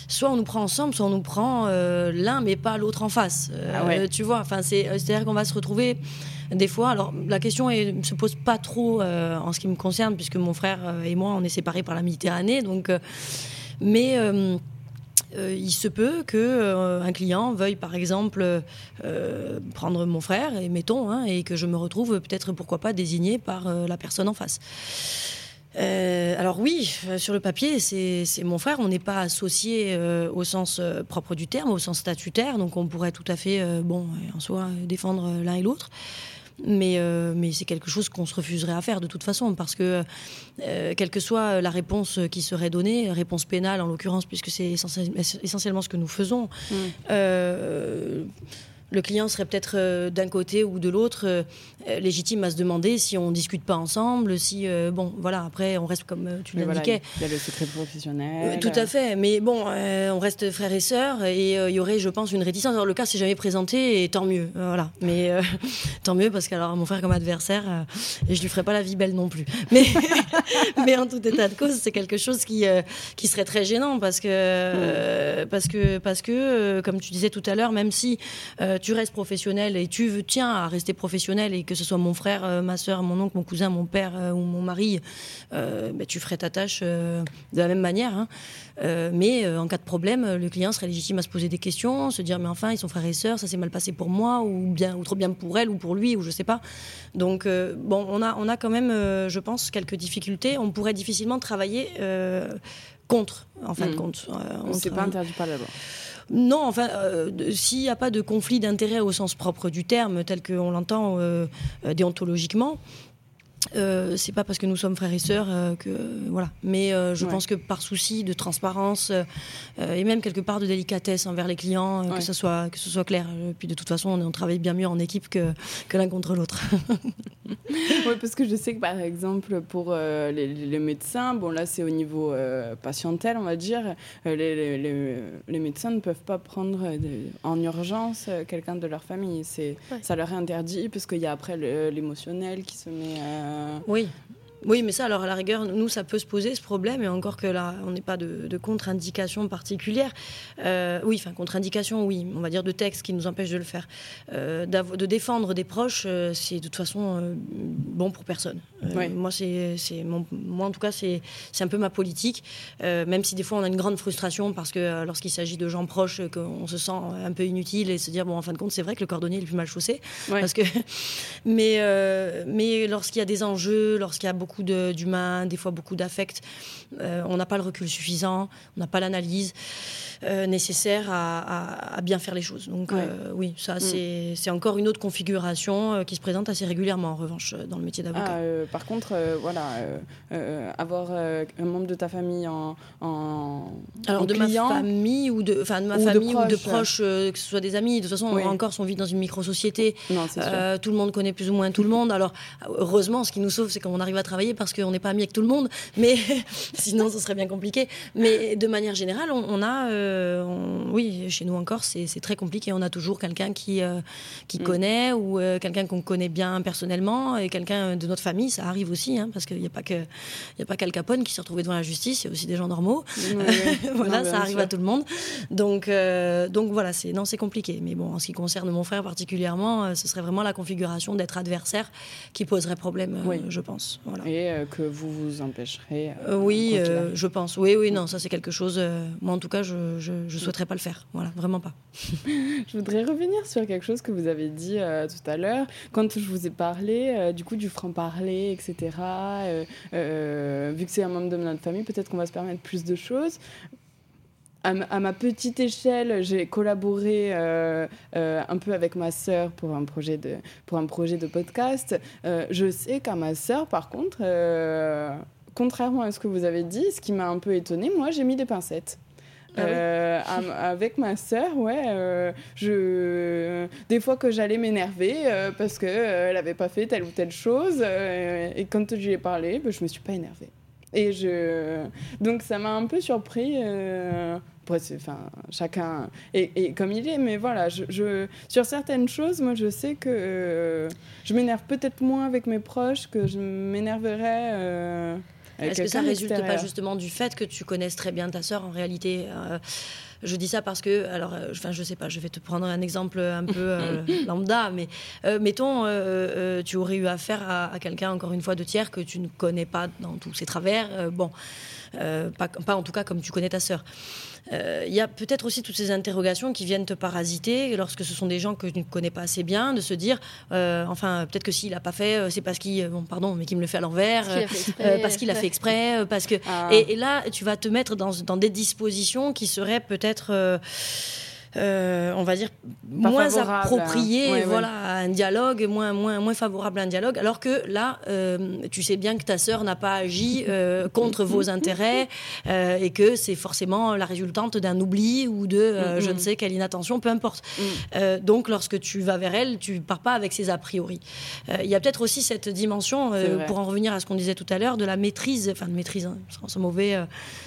soit on nous prend ensemble, soit on nous prend l'un, mais pas l'autre en face. Ah tu vois, enfin, c'est-à-dire qu'on va se retrouver des fois. Alors la question ne se pose pas trop euh, en ce qui me concerne, puisque mon frère euh, et moi, on est séparés par la Méditerranée. Donc, euh, mais il se peut que un client veuille, par exemple, prendre mon frère, et mettons, hein, et que je me retrouve peut-être, pourquoi pas, désigné par la personne en face. alors oui, sur le papier, c'est mon frère. On n'est pas associé au sens propre du terme, au sens statutaire, donc on pourrait tout à fait, bon, en soi, défendre l'un et l'autre. Mais, euh, mais c'est quelque chose qu'on se refuserait à faire de toute façon, parce que euh, quelle que soit la réponse qui serait donnée, réponse pénale en l'occurrence, puisque c'est essentiellement ce que nous faisons, mm. euh, le client serait peut-être d'un côté ou de l'autre euh, euh, légitime à se demander si on discute pas ensemble, si bon voilà après on reste comme tu l'indiquais. il y a le secret professionnel. tout à fait, mais bon on reste frères et sœurs et il y aurait je pense une réticence. Alors le cas s'est jamais présenté et tant mieux, voilà. Mais tant mieux parce qu'alors mon frère comme adversaire et je lui ferai pas la vie belle non plus. Mais mais en tout état de cause c'est quelque chose qui qui serait très gênant parce que parce que parce que comme tu disais tout à l'heure même si tu restes professionnel et tu tiens à rester professionnel et que ce soit mon frère, euh, ma soeur, mon oncle, mon cousin, mon père euh, ou mon mari, euh, ben, tu ferais ta tâche de la même manière. Hein. mais en cas de problème, le client serait légitime à se poser des questions, se dire mais enfin ils sont frères et sœurs, ça s'est mal passé pour moi ou bien ou trop bien pour elle ou pour lui ou je sais pas. Donc bon, on a on a quand même, je pense, quelques difficultés. On pourrait difficilement travailler contre, en fin de hmm. compte. on ne pas interdit par la loi. Non, enfin, euh, s'il n'y a pas de conflit d'intérêt au sens propre du terme, tel qu'on l'entend euh, euh, déontologiquement, euh, c'est pas parce que nous sommes frères et sœurs euh, que voilà. Mais euh, je pense que par souci de transparence et même quelque part de délicatesse envers les clients, que ce soit que ce soit clair. puis de toute façon, on, travaille bien mieux en équipe que, que l'un contre l'autre. oui, parce que je sais que par exemple pour les, médecins, bon là c'est au niveau patientel, on va dire, les, les, médecins ne peuvent pas prendre en urgence quelqu'un de leur famille. C'est ça leur est interdit parce qu'il y a après l'émotionnel qui se met oui. Oui, mais ça, alors à la rigueur, nous, ça peut se poser ce problème, et encore que là, on n'est pas de, contre-indication particulière. Euh, oui, enfin, contre-indication, oui, on va dire de texte qui nous empêche de le faire. Euh, de défendre des proches, euh, c'est de toute façon bon pour personne. Moi, c'est, moi, en tout cas, c'est, c'est un peu ma politique, même si des fois on a une grande frustration parce que lorsqu'il s'agit de gens proches, qu'on se sent un peu inutile et se dire, bon, en fin de compte, c'est vrai que le cordonnier est le plus mal chaussé. Parce que... mais, mais lorsqu'il y a des enjeux, lorsqu'il y a beaucoup beaucoup d'humains, des fois beaucoup d'affect. Euh, on n'a pas le recul suffisant, on n'a pas l'analyse euh, nécessaire à, bien faire les choses. Donc euh, oui, ça mm. c'est encore une autre configuration qui se présente assez régulièrement en revanche dans le métier d'avocat. Ah, par contre, voilà, avoir un membre de ta famille en, en alors de ma famille ou de enfin de ma famille ou de proches, que ce soit des amis. De toute façon, oui. encore, on vit dans une micro société. tout le monde connaît plus ou moins tout le monde. Alors heureusement, ce qui nous sauve, c'est quand on arrive à travailler parce qu'on n'est pas amis avec tout le monde. Mais sinon ce serait bien compliqué. Mais de manière générale, on, a, euh, oui, chez nous encore, c'est très compliqué. On a toujours quelqu'un qui, euh, qui mm. connaît ou euh, quelqu'un qu'on connaît bien personnellement et quelqu'un de notre famille, ça arrive aussi, hein, parce qu'il n'y a pas que il a pas qu'Al Capone qui s'est retrouvé devant la justice, il y a aussi des gens normaux. voilà, ça arrive à tout le monde. Donc, donc voilà, c'est non, c'est compliqué. Mais bon, en ce qui concerne mon frère particulièrement, ce serait vraiment la configuration d'être adversaire qui poserait problème, je pense. Voilà. Et que vous vous empêcherez. oui, euh, je pense. Oui, oui, non, ça c'est quelque chose. Euh, moi, en tout cas, je, ne souhaiterais pas le faire. Voilà, vraiment pas. je voudrais revenir sur quelque chose que vous avez dit euh, tout à l'heure. Quand je vous ai parlé du coup du franc-parler, etc., vu que c'est un membre de notre famille, peut-être qu'on va se permettre plus de choses. À, ma petite échelle, j'ai collaboré un peu avec ma sœur pour un projet de, pour un projet de podcast. je sais qu'à ma sœur, par contre, contrairement à ce que vous avez dit, ce qui m'a un peu étonnée, moi j'ai mis des pincettes. Ah euh, avec ma sœur, ouais, euh, je... des fois que j'allais m'énerver euh, parce qu'elle n'avait pas fait telle ou telle chose, et quand je lui ai parlé, ben, je me suis pas énervée. Et je... Donc ça m'a un peu surpris. Enfin, chacun est, comme il est, mais voilà, je, sur certaines choses, moi je sais que je m'énerve peut-être moins avec mes proches que je m'énerverais est-ce que ça résulte pas justement du fait que tu connaisses très bien ta sœur en réalité euh, je dis ça parce que, alors, euh, enfin, je sais pas, je vais te prendre un exemple un peu euh, lambda, mais mettons, tu aurais eu affaire à, à quelqu'un, encore une fois, de tiers que tu ne connais pas dans tous ses travers. bon, pas, pas, en tout cas comme tu connais ta sœur. Euh, il y a peut-être aussi toutes ces interrogations qui viennent te parasiter lorsque ce sont des gens que tu ne connais pas assez bien, de se dire, euh, enfin, peut-être que s'il n'a pas fait, euh, c'est parce qu'il, bon, pardon, mais qu'il me le fait à l'envers, parce qu'il a fait exprès, parce que. Ah. Et, là, tu vas te mettre dans, dans des dispositions qui seraient peut-être euh, on va dire, moins approprié voilà, à un dialogue, moins, moins, moins favorable à un dialogue, alors que là, euh, tu sais bien que ta sœur n'a pas agi euh, contre vos intérêts et que c'est forcément la résultante d'un oubli ou de je ne sais quelle inattention, peu importe. Mm. donc, lorsque tu vas vers elle, tu pars pas avec ses a priori. Il y a peut-être aussi cette dimension, pour en revenir à ce qu'on disait tout à l'heure, de la maîtrise, enfin de maîtrise, hein, sans, mauvais,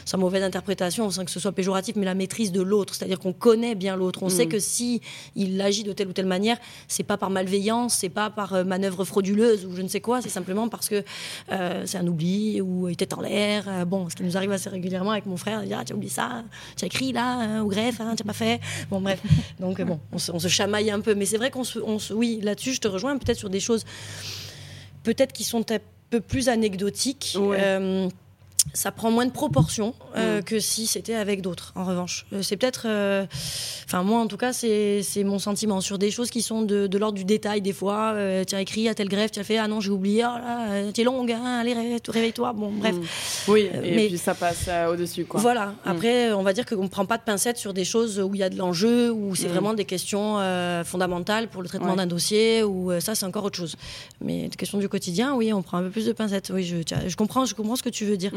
sans mauvaise interprétation, sans que ce soit péjoratif, mais la maîtrise de l'autre, c'est-à-dire qu'on connaît bien l'autre. On sait mm. que si il agit de telle ou telle manière, c'est pas par malveillance, c'est pas par euh, manœuvre frauduleuse ou je ne sais quoi, c'est simplement parce que euh, c'est un oubli ou il était en l'air. Euh, bon, ce qui nous arrive assez régulièrement avec mon frère, dire ah, tu as oublié ça, tu as écrit là hein, au greffe, hein, tu n'as pas fait. Bon bref, donc bon, on se, chamaille un peu, mais c'est vrai qu'on se, oui, là-dessus, je te rejoins peut-être sur des choses peut-être qui sont un peu plus anecdotiques ça prend moins de proportions euh, mm. que si c'était avec d'autres, en revanche. Euh, c'est peut-être. Euh, enfin, moi, en tout cas, c'est mon sentiment sur des choses qui sont de, de l'ordre du détail, des fois. tu as écrit à telle grève, tu as fait Ah non, j'ai oublié, oh tu es longue, hein, allez, réveille-toi. Bon, bref. Mm. Oui, et mais, puis ça passe au-dessus, quoi. Voilà. Mm. Après, on va dire qu'on ne prend pas de pincettes sur des choses où il y a de l'enjeu, où c'est vraiment des questions fondamentales pour le traitement d'un dossier, ou ça, c'est encore autre chose. Mais des questions du quotidien, oui, on prend un peu plus de pincettes. Oui, je, je, comprends, je comprends ce que tu veux dire.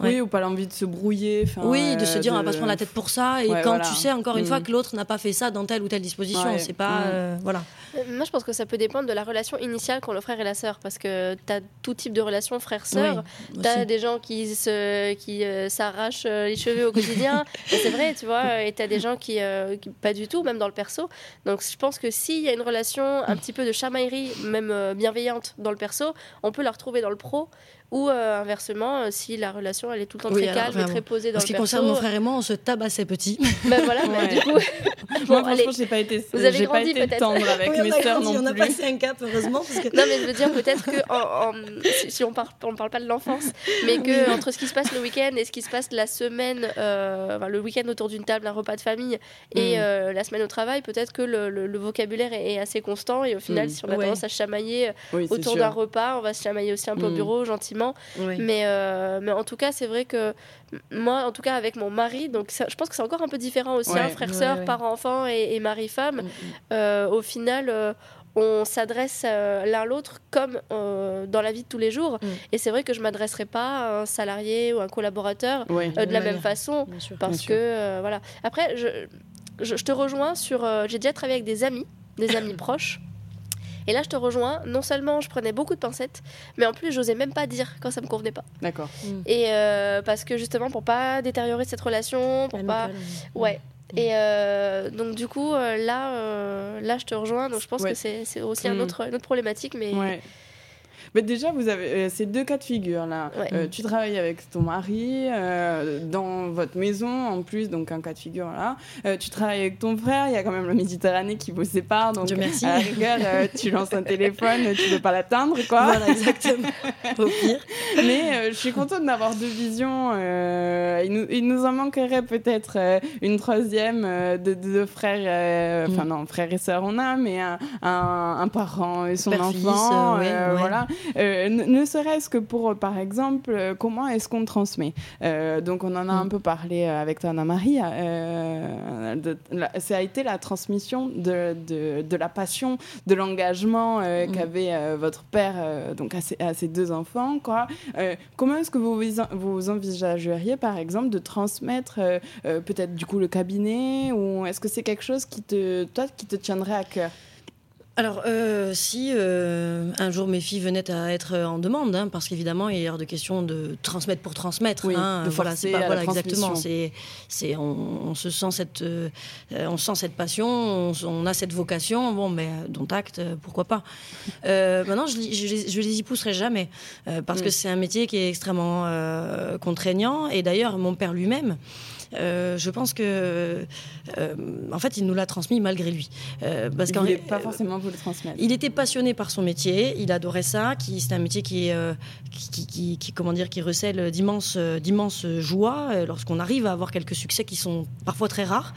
Oui, ou pas l'envie de se brouiller. Oui, de se dire on va pas se prendre la tête pour ça. Et quand tu sais encore une fois que l'autre n'a pas fait ça dans telle ou telle disposition, c'est pas voilà. Moi, je pense que ça peut dépendre de la relation initiale qu'ont le frère et la sœur, parce que tu as tout type de relation frère-sœur. tu as des gens qui se, qui s'arrachent les cheveux au quotidien. c'est vrai, tu vois. Et tu as des gens qui, qui, pas du tout, même dans le perso. Donc, je pense que s'il y a une relation un petit peu de chamaillerie, même bienveillante dans le perso, on peut la retrouver dans le pro. Ou euh, inversement, euh, si la relation elle est tout le temps très calme et très posée dans le Ce qui concerne mon frère et moi, on se tabassait petit. Ben voilà, mais du coup. bon, moi, franchement, j'ai pas été, vous avez grandi, pas été tendre avec mes sœurs non plus. On a passé un cap, heureusement. Parce que... Non, mais je veux dire, peut-être que en, si, on parle, on parle pas de l'enfance, mais que entre ce qui se passe le week-end et ce qui se passe la semaine, euh, enfin, le week-end autour d'une table, un repas de famille, et mm. la semaine au travail, peut-être que le, vocabulaire est, assez constant. Et au final, mm. si on a tendance à chamailler autour d'un repas, on va se chamailler aussi un peu au mm. bureau, gentiment. Mais, euh, mais en tout cas, c'est vrai que moi, en tout cas, avec mon mari, donc je pense que c'est encore un peu différent aussi, hein, frère-sœur, parent-enfant et, mari-femme. Mm, mm. Euh, au final, euh, on s'adresse l'un l'autre comme dans la vie de tous les jours. Mm. Et c'est vrai que je m'adresserai pas à un salarié ou un collaborateur de la même façon, parce que voilà. Après, je, je, je, te rejoins sur. J'ai déjà travaillé avec des amis, des amis proches. Et là, je te rejoins. Non seulement je prenais beaucoup de pincettes, mais en plus, j'osais même pas dire quand ça me convenait pas. D'accord. Mm. Et euh, parce que justement, pour pas détériorer cette relation, pour pas. Ouais. Mm. Et euh, donc du coup, euh, là, là, je te rejoins. Donc je pense que c'est aussi un mm. autre, une autre problématique, mais. Ouais. Mais déjà, vous avez euh, ces deux cas de figure là. Euh, tu travailles avec ton mari euh, dans votre maison en plus, donc un cas de figure là. tu travailles avec ton frère, il y a quand même la Méditerranée qui vous sépare, donc merci. à la rigueur, tu lances un téléphone, tu veux pas l'atteindre quoi. Voilà, exactement. Au pire. Mais je suis contente d'avoir deux visions. Il nous, il, nous, en manquerait peut-être une troisième de deux frères, enfin mm. non, frères et sœurs on a, mais un, un, parent et son enfant, voilà. Euh, ne serait-ce que pour, euh, par exemple, euh, comment est-ce qu'on transmet Donc, on en a un mm. peu parlé avec toi, Anna-Marie. ça a été la transmission de, de, la passion, de l'engagement mm. qu'avait votre père donc à ses, deux enfants. Quoi. comment est-ce que vous, vous envisageriez, par exemple, de transmettre peut-être du coup le cabinet ou est-ce que c'est quelque chose qui te, toi, qui te tiendrait à cœur? Alors, euh, si euh, un jour mes filles venaient à être en demande, hein, parce qu'évidemment, il est hors de question de transmettre pour transmettre. hein, de voilà, c'est pas, voilà, exactement. C'est, c'est, on, se sent cette, euh, on sent cette passion, on, a cette vocation. Bon, mais dont acte, pourquoi pas. maintenant, je, je, je, les y pousserai jamais, parce que mm. c'est un métier qui est extrêmement contraignant. Et d'ailleurs, mon père lui-même. Euh, je pense que, euh, en fait, il nous l'a transmis malgré lui. Euh, parce il voulait pas forcément vous le transmettre. Il était passionné par son métier, il adorait ça. Qui, c'est un métier qui, qui, qui, comment dire, qui recèle d'immenses, d'immenses joies lorsqu'on arrive à avoir quelques succès qui sont parfois très rares.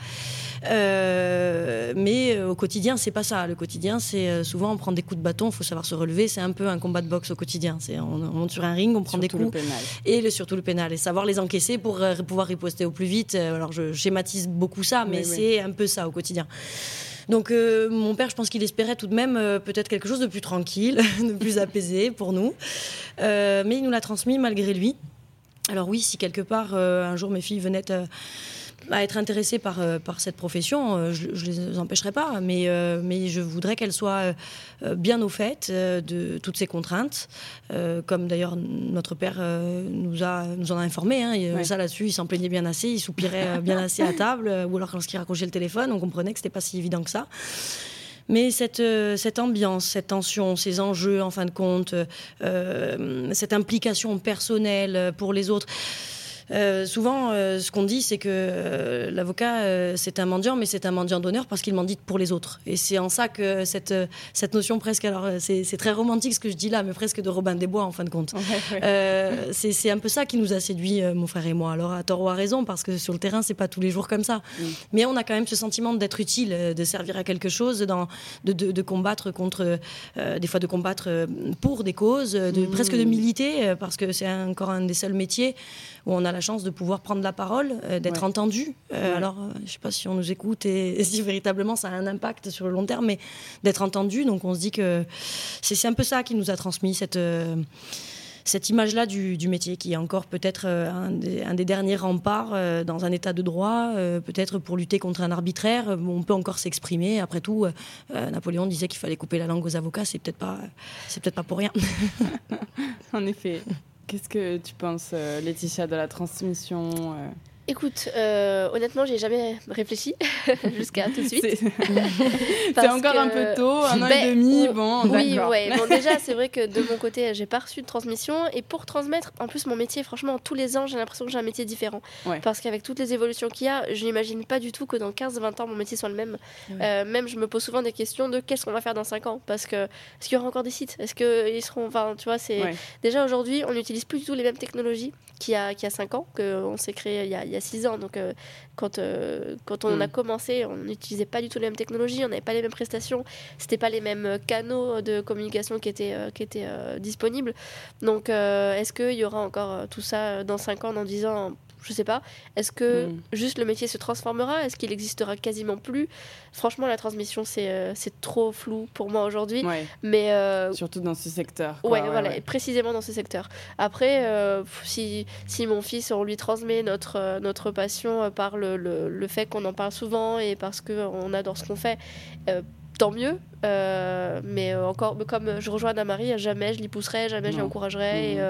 Euh, mais au quotidien, c'est pas ça. Le quotidien, c'est souvent on prend des coups de bâton, il faut savoir se relever. C'est un peu un combat de boxe au quotidien. C'est on, monte sur un ring, on prend des coups. Et le, surtout le pénal. Et savoir les encaisser pour pouvoir riposter au plus vite. Alors je schématise beaucoup ça, mais c'est un peu ça au quotidien. Donc mon père, je pense qu'il espérait tout de même peut-être quelque chose de plus tranquille, de plus apaisé pour nous. mais il nous l'a transmis malgré lui. Alors oui, si quelque part un jour mes filles venaient à être intéressées par, euh, par cette profession, euh, je ne les empêcherai pas, mais, euh, mais je voudrais qu'elles soient bien au fait de toutes ces contraintes, comme d'ailleurs notre père nous, a, nous en a informé. Hein, Ça là-dessus, il s'en plaignait bien assez, il soupirait bien assez à table, ou alors lorsqu'il raccrochait le téléphone, on comprenait que c'était pas si évident que ça. Mais cette, cette ambiance, cette tension, ces enjeux, en fin de compte, cette implication personnelle pour les autres, euh, souvent, euh, ce qu'on dit, c'est que euh, l'avocat, c'est un mendiant, mais c'est un mendiant d'honneur parce qu'il mendie pour les autres. Et c'est en ça que cette, cette notion presque, alors c'est très romantique ce que je dis là, mais presque de Robin des Bois en fin de compte. c'est un peu ça qui nous a séduit, mon frère et moi. Alors à tort ou à raison, parce que sur le terrain, c'est pas tous les jours comme ça. Mm. Mais on a quand même ce sentiment d'être utile, de servir à quelque chose, dans, de, de, combattre contre, des fois de combattre pour des causes, de, mm. presque de militer, parce que c'est encore un des seuls métiers où on a la chance de pouvoir prendre la parole, euh, d'être entendu. Euh, alors, euh, je ne sais pas si on nous écoute et, si véritablement ça a un impact sur le long terme, mais d'être entendu. Donc, on se dit que c'est un peu ça qui nous a transmis cette cette image-là du, métier qui est encore peut-être un, un, des derniers remparts dans un état de droit, peut-être pour lutter contre un arbitraire. On peut encore s'exprimer. Après tout, Napoléon disait qu'il fallait couper la langue aux avocats. C'est peut-être pas, c'est peut-être pas pour rien. en effet. Qu'est-ce que tu penses, Laetitia, de la transmission Écoute, euh, honnêtement, j'ai jamais réfléchi jusqu'à tout de suite. C'est encore un peu tôt, un an et ben, demi, bon. Oui, ouais. Bon, déjà, c'est vrai que de mon côté, j'ai pas reçu de transmission. Et pour transmettre, en plus, mon métier, franchement, tous les ans, j'ai l'impression que j'ai un métier différent. Parce qu'avec toutes les évolutions qu'il y a, je n'imagine pas du tout que dans 15-20 ans, mon métier soit le même. Euh, même, je me pose souvent des questions de qu'est-ce qu'on va faire dans 5 ans? Parce que, est-ce qu'il y aura encore des sites? Est-ce qu'ils seront. Enfin, tu vois, c'est. Déjà, aujourd'hui, on n'utilise plus du tout les mêmes technologies qu'il y a, qu'il y a 5 ans, qu'on s'est créé il y a, il y a 6 ans. Donc, euh, quand, euh, quand on a hmm. commencé, on n'utilisait pas du tout les mêmes technologies, on n'avait pas les mêmes prestations, c'était pas les mêmes canaux de communication qui étaient, euh, qui étaient disponibles. Donc, est-ce qu'il y aura encore tout ça dans 5 ans, dans 10 ans je sais pas. Est-ce que hmm. juste le métier se transformera? Est-ce qu'il existera quasiment plus? Franchement, la transmission, c'est euh, c'est trop flou pour moi aujourd'hui. Mais euh, Surtout dans ce secteur. ouais, voilà, précisément dans ce secteur. Après, euh, si, si mon fils, on lui transmet notre, notre passion par le, le, fait qu'on en parle souvent et parce qu'on adore ce qu'on fait, tant mieux. mais encore, comme je rejoins Anna-Marie, jamais je l'y pousserai, jamais je l'encouragerai. Et,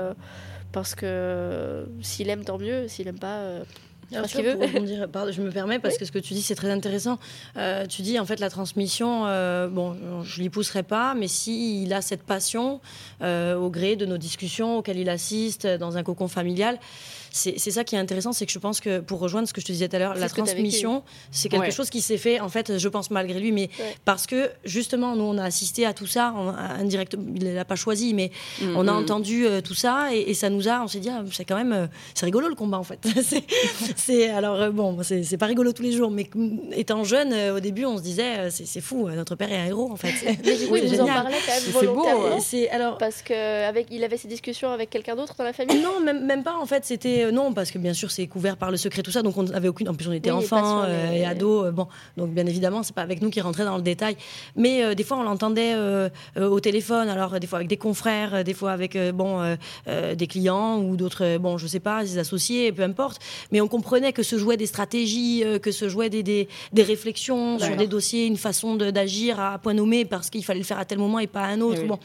parce que s'il aime, tant mieux. S'il aime pas, euh, ce veut. pardon, je me permets parce que ce que tu dis c'est très intéressant. Euh, tu dis en fait la transmission, euh, bon, je l'y pousserai pas, mais s'il a cette passion au gré de nos discussions auxquelles il assiste dans un cocon familial, c'est ça qui est intéressant, c'est que je pense que pour rejoindre ce que je te disais tout à l'heure, la transmission, c'est quelque chose qui s'est fait, en fait, je pense malgré lui, mais parce que justement, nous, on a assisté à tout ça, indirectement, il ne l'a pas choisi, mais mm, on a mm. entendu euh, tout ça et, ça nous a, on s'est dit, ah, c'est quand même, euh, c'est rigolo le combat, en fait. c'est alors, euh, bon, c'est pas rigolo tous les jours, mais étant jeune, au début, on se disait, c'est fou, notre père est un héros, en fait. mais du coup, il vous en parlait quand même volontairement. C'est. Alors, parce qu'il avait ces discussions avec quelqu'un d'autre dans la famille? Non, même, même pas, en fait, c'était euh, non, parce que bien sûr, c'est couvert par le secret, tout ça. Donc, on avait aucune. En plus, on était enfants euh, et ados. Euh, bon, donc, bien évidemment, c'est pas avec nous qui rentrait dans le détail. Mais des fois, on l'entendait au téléphone. Alors, des fois avec des confrères, des fois avec bon des clients ou d'autres. bon, je sais pas, des associés, peu importe. Mais on comprenait que se jouaient des stratégies, que se jouaient des, des, des réflexions sur des dossiers, une façon d'agir à point nommé parce qu'il fallait le faire à tel moment et pas à un autre. Bon.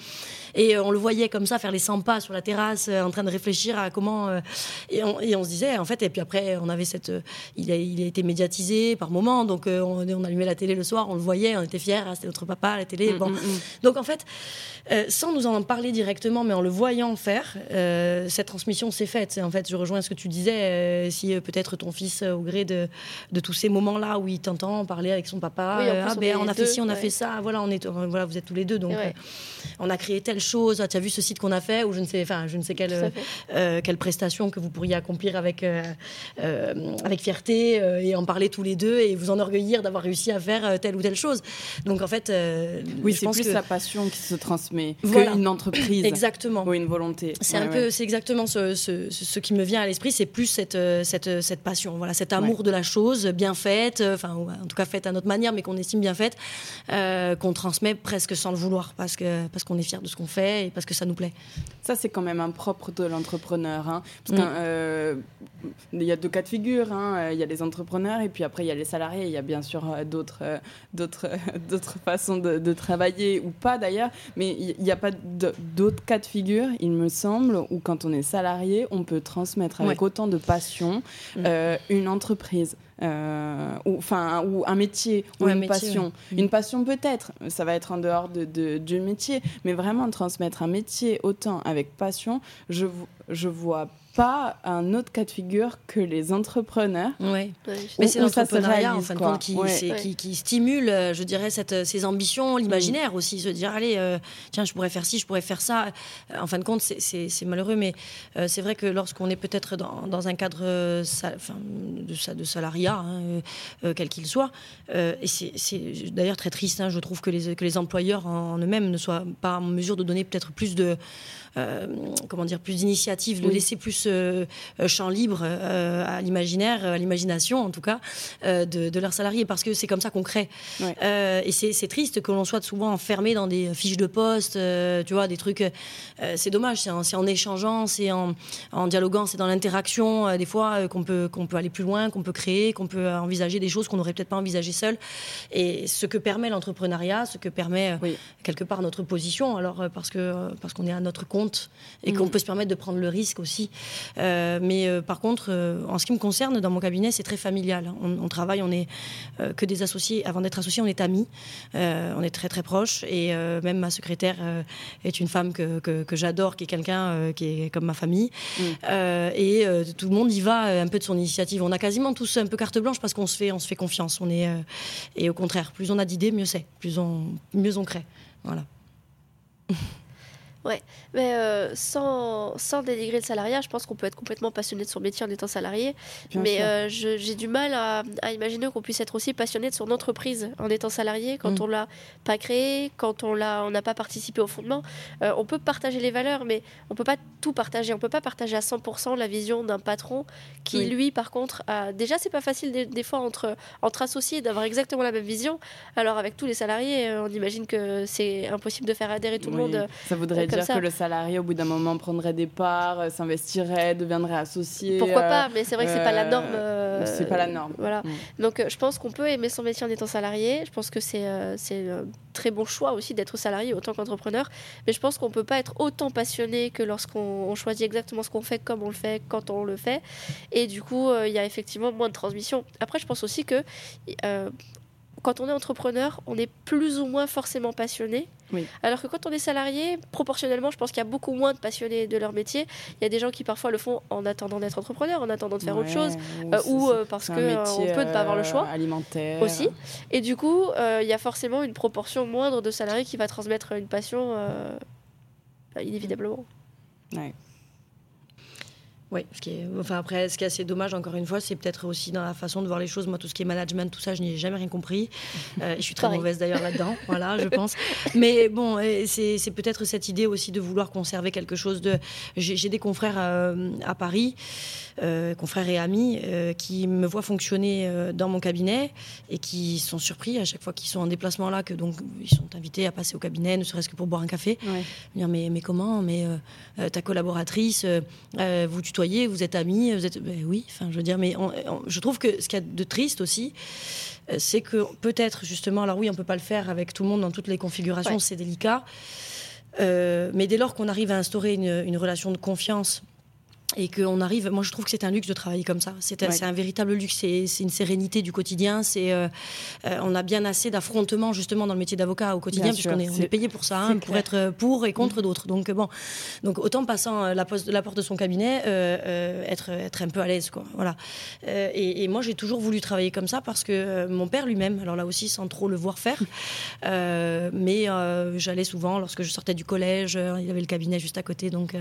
Et on le voyait comme ça faire les 100 pas sur la terrasse, en train de réfléchir à comment. et, on, et on se disait, en fait, et puis après, on avait cette. Il a, il a été médiatisé par moments, donc euh, on, on, allumait la télé le soir, on le voyait, on était fiers, hein, c'était notre papa à la télé. Mm, bon. Mm, mm. Donc en fait, euh, sans nous en parler directement, mais en le voyant faire, euh, cette transmission s'est faite. En fait, je rejoins ce que tu disais, si peut-être ton fils, au gré de, de tous ces moments-là où il t'entend parler avec son papa, ah, ben, on, a fait ci, on a fait ça, voilà, on est, voilà, vous êtes tous les deux, donc on a créé telle chose, ah, tu as vu ce site qu'on a fait, ou je ne sais, enfin, je ne sais quelle, quelle prestation que vous pourriez accomplir avec, euh, euh, avec fierté euh, et en parler tous les deux et vous enorgueillir d'avoir réussi à faire telle ou telle chose. Donc en fait, oui, c'est plus la passion qui se transmet qu'une entreprise. Exactement. Ou une volonté. C'est un peu, c'est exactement ce, ce, qui me vient à l'esprit, c'est plus cette, cette, cette, passion, voilà, cet amour de la chose bien faite, enfin en tout cas faite à notre manière, mais qu'on estime bien faite, qu'on transmet presque sans le vouloir parce que parce qu'on est fier de ce qu'on fait et parce que ça nous plaît. Ça c'est quand même un propre de l'entrepreneur, hein, parce mm. Euh, il y a deux cas de figure. Hein. Il y a les entrepreneurs et puis après il y a les salariés. Il y a bien sûr euh, d'autres, euh, d'autres, d'autres façons de, travailler ou pas d'ailleurs. Mais il n'y a pas d'autres cas de figure, il me semble, où quand on est salarié, on peut transmettre avec autant de passion mm. une entreprise. Ou, enfin, ou un métier, ou une passion. Une passion peut-être, ça va être en dehors de, du métier, mais vraiment transmettre un métier autant avec passion, je, je vois pas un autre cas de figure que les entrepreneurs. Oui, mais c'est l'entrepreneuriat en fin de compte qui, qui, stimule, euh, je dirais, cette, ces ambitions, l'imaginaire aussi, se dire allez, euh, tiens, je pourrais faire ci, je pourrais faire ça. Euh, en fin de compte, c'est malheureux, mais c'est vrai que lorsqu'on est peut-être dans, dans, un cadre de, de salariat, hein, quel qu'il soit, et c'est d'ailleurs très triste, hein, je trouve que les, que les employeurs en eux-mêmes ne soient pas en mesure de donner peut-être plus de euh, comment dire, plus d'initiatives, de laisser plus plus champ libre à l'imaginaire, à l'imagination en tout cas, de, leurs salariés, parce que c'est comme ça qu'on crée. et c'est triste que l'on soit souvent enfermé dans des fiches de poste, tu vois, des trucs. c'est dommage, c'est en, en, échangeant, c'est en, en, dialoguant, c'est dans l'interaction, des fois, qu'on peut, qu'on peut aller plus loin, qu'on peut créer, qu'on peut envisager des choses qu'on n'aurait peut-être pas envisagées seul. Et ce que permet l'entrepreneuriat, ce que permet quelque part notre position, alors parce que parce qu'on est à notre compte et qu'on mm. peut se permettre de prendre le risque aussi. Euh, mais euh, par contre, euh, en ce qui me concerne, dans mon cabinet, c'est très familial. On, travaille, on est que des associés. Avant d'être associés, on est amis. on est très très proches. Et même ma secrétaire est une femme que, que, j'adore, qui est quelqu'un qui est comme ma famille. Mm. et tout le monde y va un peu de son initiative. On a quasiment tous un peu carte blanche parce qu'on se fait, on se fait confiance. On est, et au contraire, plus on a d'idées, mieux c'est. Plus on, mieux on crée. Voilà. Ouais, mais euh, sans, sans dénigrer le salariat, je pense qu'on peut être complètement passionné de son métier en étant salarié. mais euh, j'ai du mal à, à imaginer qu'on puisse être aussi passionné de son entreprise en étant salarié quand mm. on l'a pas créé, quand on l'a, on n'a pas participé au fondement. Euh, on peut partager les valeurs, mais on peut pas tout partager. On peut pas partager à 100% la vision d'un patron qui, lui, par contre, a... déjà c'est pas facile des, fois entre entre associés d'avoir exactement la même vision. Alors avec tous les salariés, on imagine que c'est impossible de faire adhérer tout le monde. Ça voudrait dire que le salarié, au bout d'un moment, prendrait des parts, euh, s'investirait, deviendrait associé. Pourquoi pas Mais c'est vrai que c'est pas la norme. Euh, c'est pas la norme. Voilà. Mm. Donc, euh, je pense qu'on peut aimer son métier en étant salarié. Je pense que c'est c'est un très bon choix aussi d'être salarié autant qu'entrepreneur. Mais je pense qu'on peut pas être autant passionné que lorsqu'on choisit exactement ce qu'on fait, comme on le fait, quand on le fait. Et du coup, il y a effectivement moins de transmission. Après, je pense aussi que quand on est entrepreneur, on est plus ou moins forcément passionné. Alors que quand on est salarié, proportionnellement, je pense qu'il y a beaucoup moins de passionnés de leur métier. Il y a des gens qui parfois le font en attendant d'être entrepreneur, en attendant de faire autre chose, ou, euh, euh, parce qu'on on peut ne pas avoir le choix. Euh, alimentaire. Aussi. Et du coup, il y a forcément une proportion moindre de salariés qui va transmettre une passion inévitablement. Ouais. Oui, ce qui est, enfin après, ce qui est assez dommage, encore une fois, c'est peut-être aussi dans la façon de voir les choses. Moi, tout ce qui est management, tout ça, je n'y ai jamais rien compris. Euh, je suis très mauvaise d'ailleurs là-dedans, voilà, je pense. Mais bon, c'est, peut-être cette idée aussi de vouloir conserver quelque chose de. J'ai, des confrères euh, à Paris euh, confrères et amis, euh, qui me voient fonctionner dans mon cabinet et qui sont surpris à chaque fois qu'ils sont en déplacement là, que donc ils sont invités à passer au cabinet, ne serait-ce que pour boire un café. Dire mais, mais comment? Mais ta collaboratrice, vous tutoyez, vous êtes amis, vous êtes. Ben oui, enfin je veux dire, mais je trouve que ce qu'il y a de triste aussi, c'est que peut-être justement, alors oui, on peut pas le faire avec tout le monde dans toutes les configurations, c'est délicat. mais dès lors qu'on arrive à instaurer une, une relation de confiance et qu'on arrive. Moi, je trouve que c'est un luxe de travailler comme ça. C'est un véritable luxe. C'est une sérénité du quotidien. C'est euh, euh, on a bien assez d'affrontements justement dans le métier d'avocat au quotidien, puisqu'on est, payé pour ça, hein, pour être pour et contre mm. d'autres. Donc bon, donc autant passant euh, la, poste, la porte de son cabinet, être être un peu à l'aise, quoi. Voilà. Et, et, moi, j'ai toujours voulu travailler comme ça parce que mon père lui-même, alors là aussi sans trop le voir faire, mais j'allais souvent lorsque je sortais du collège, il y avait le cabinet juste à côté, donc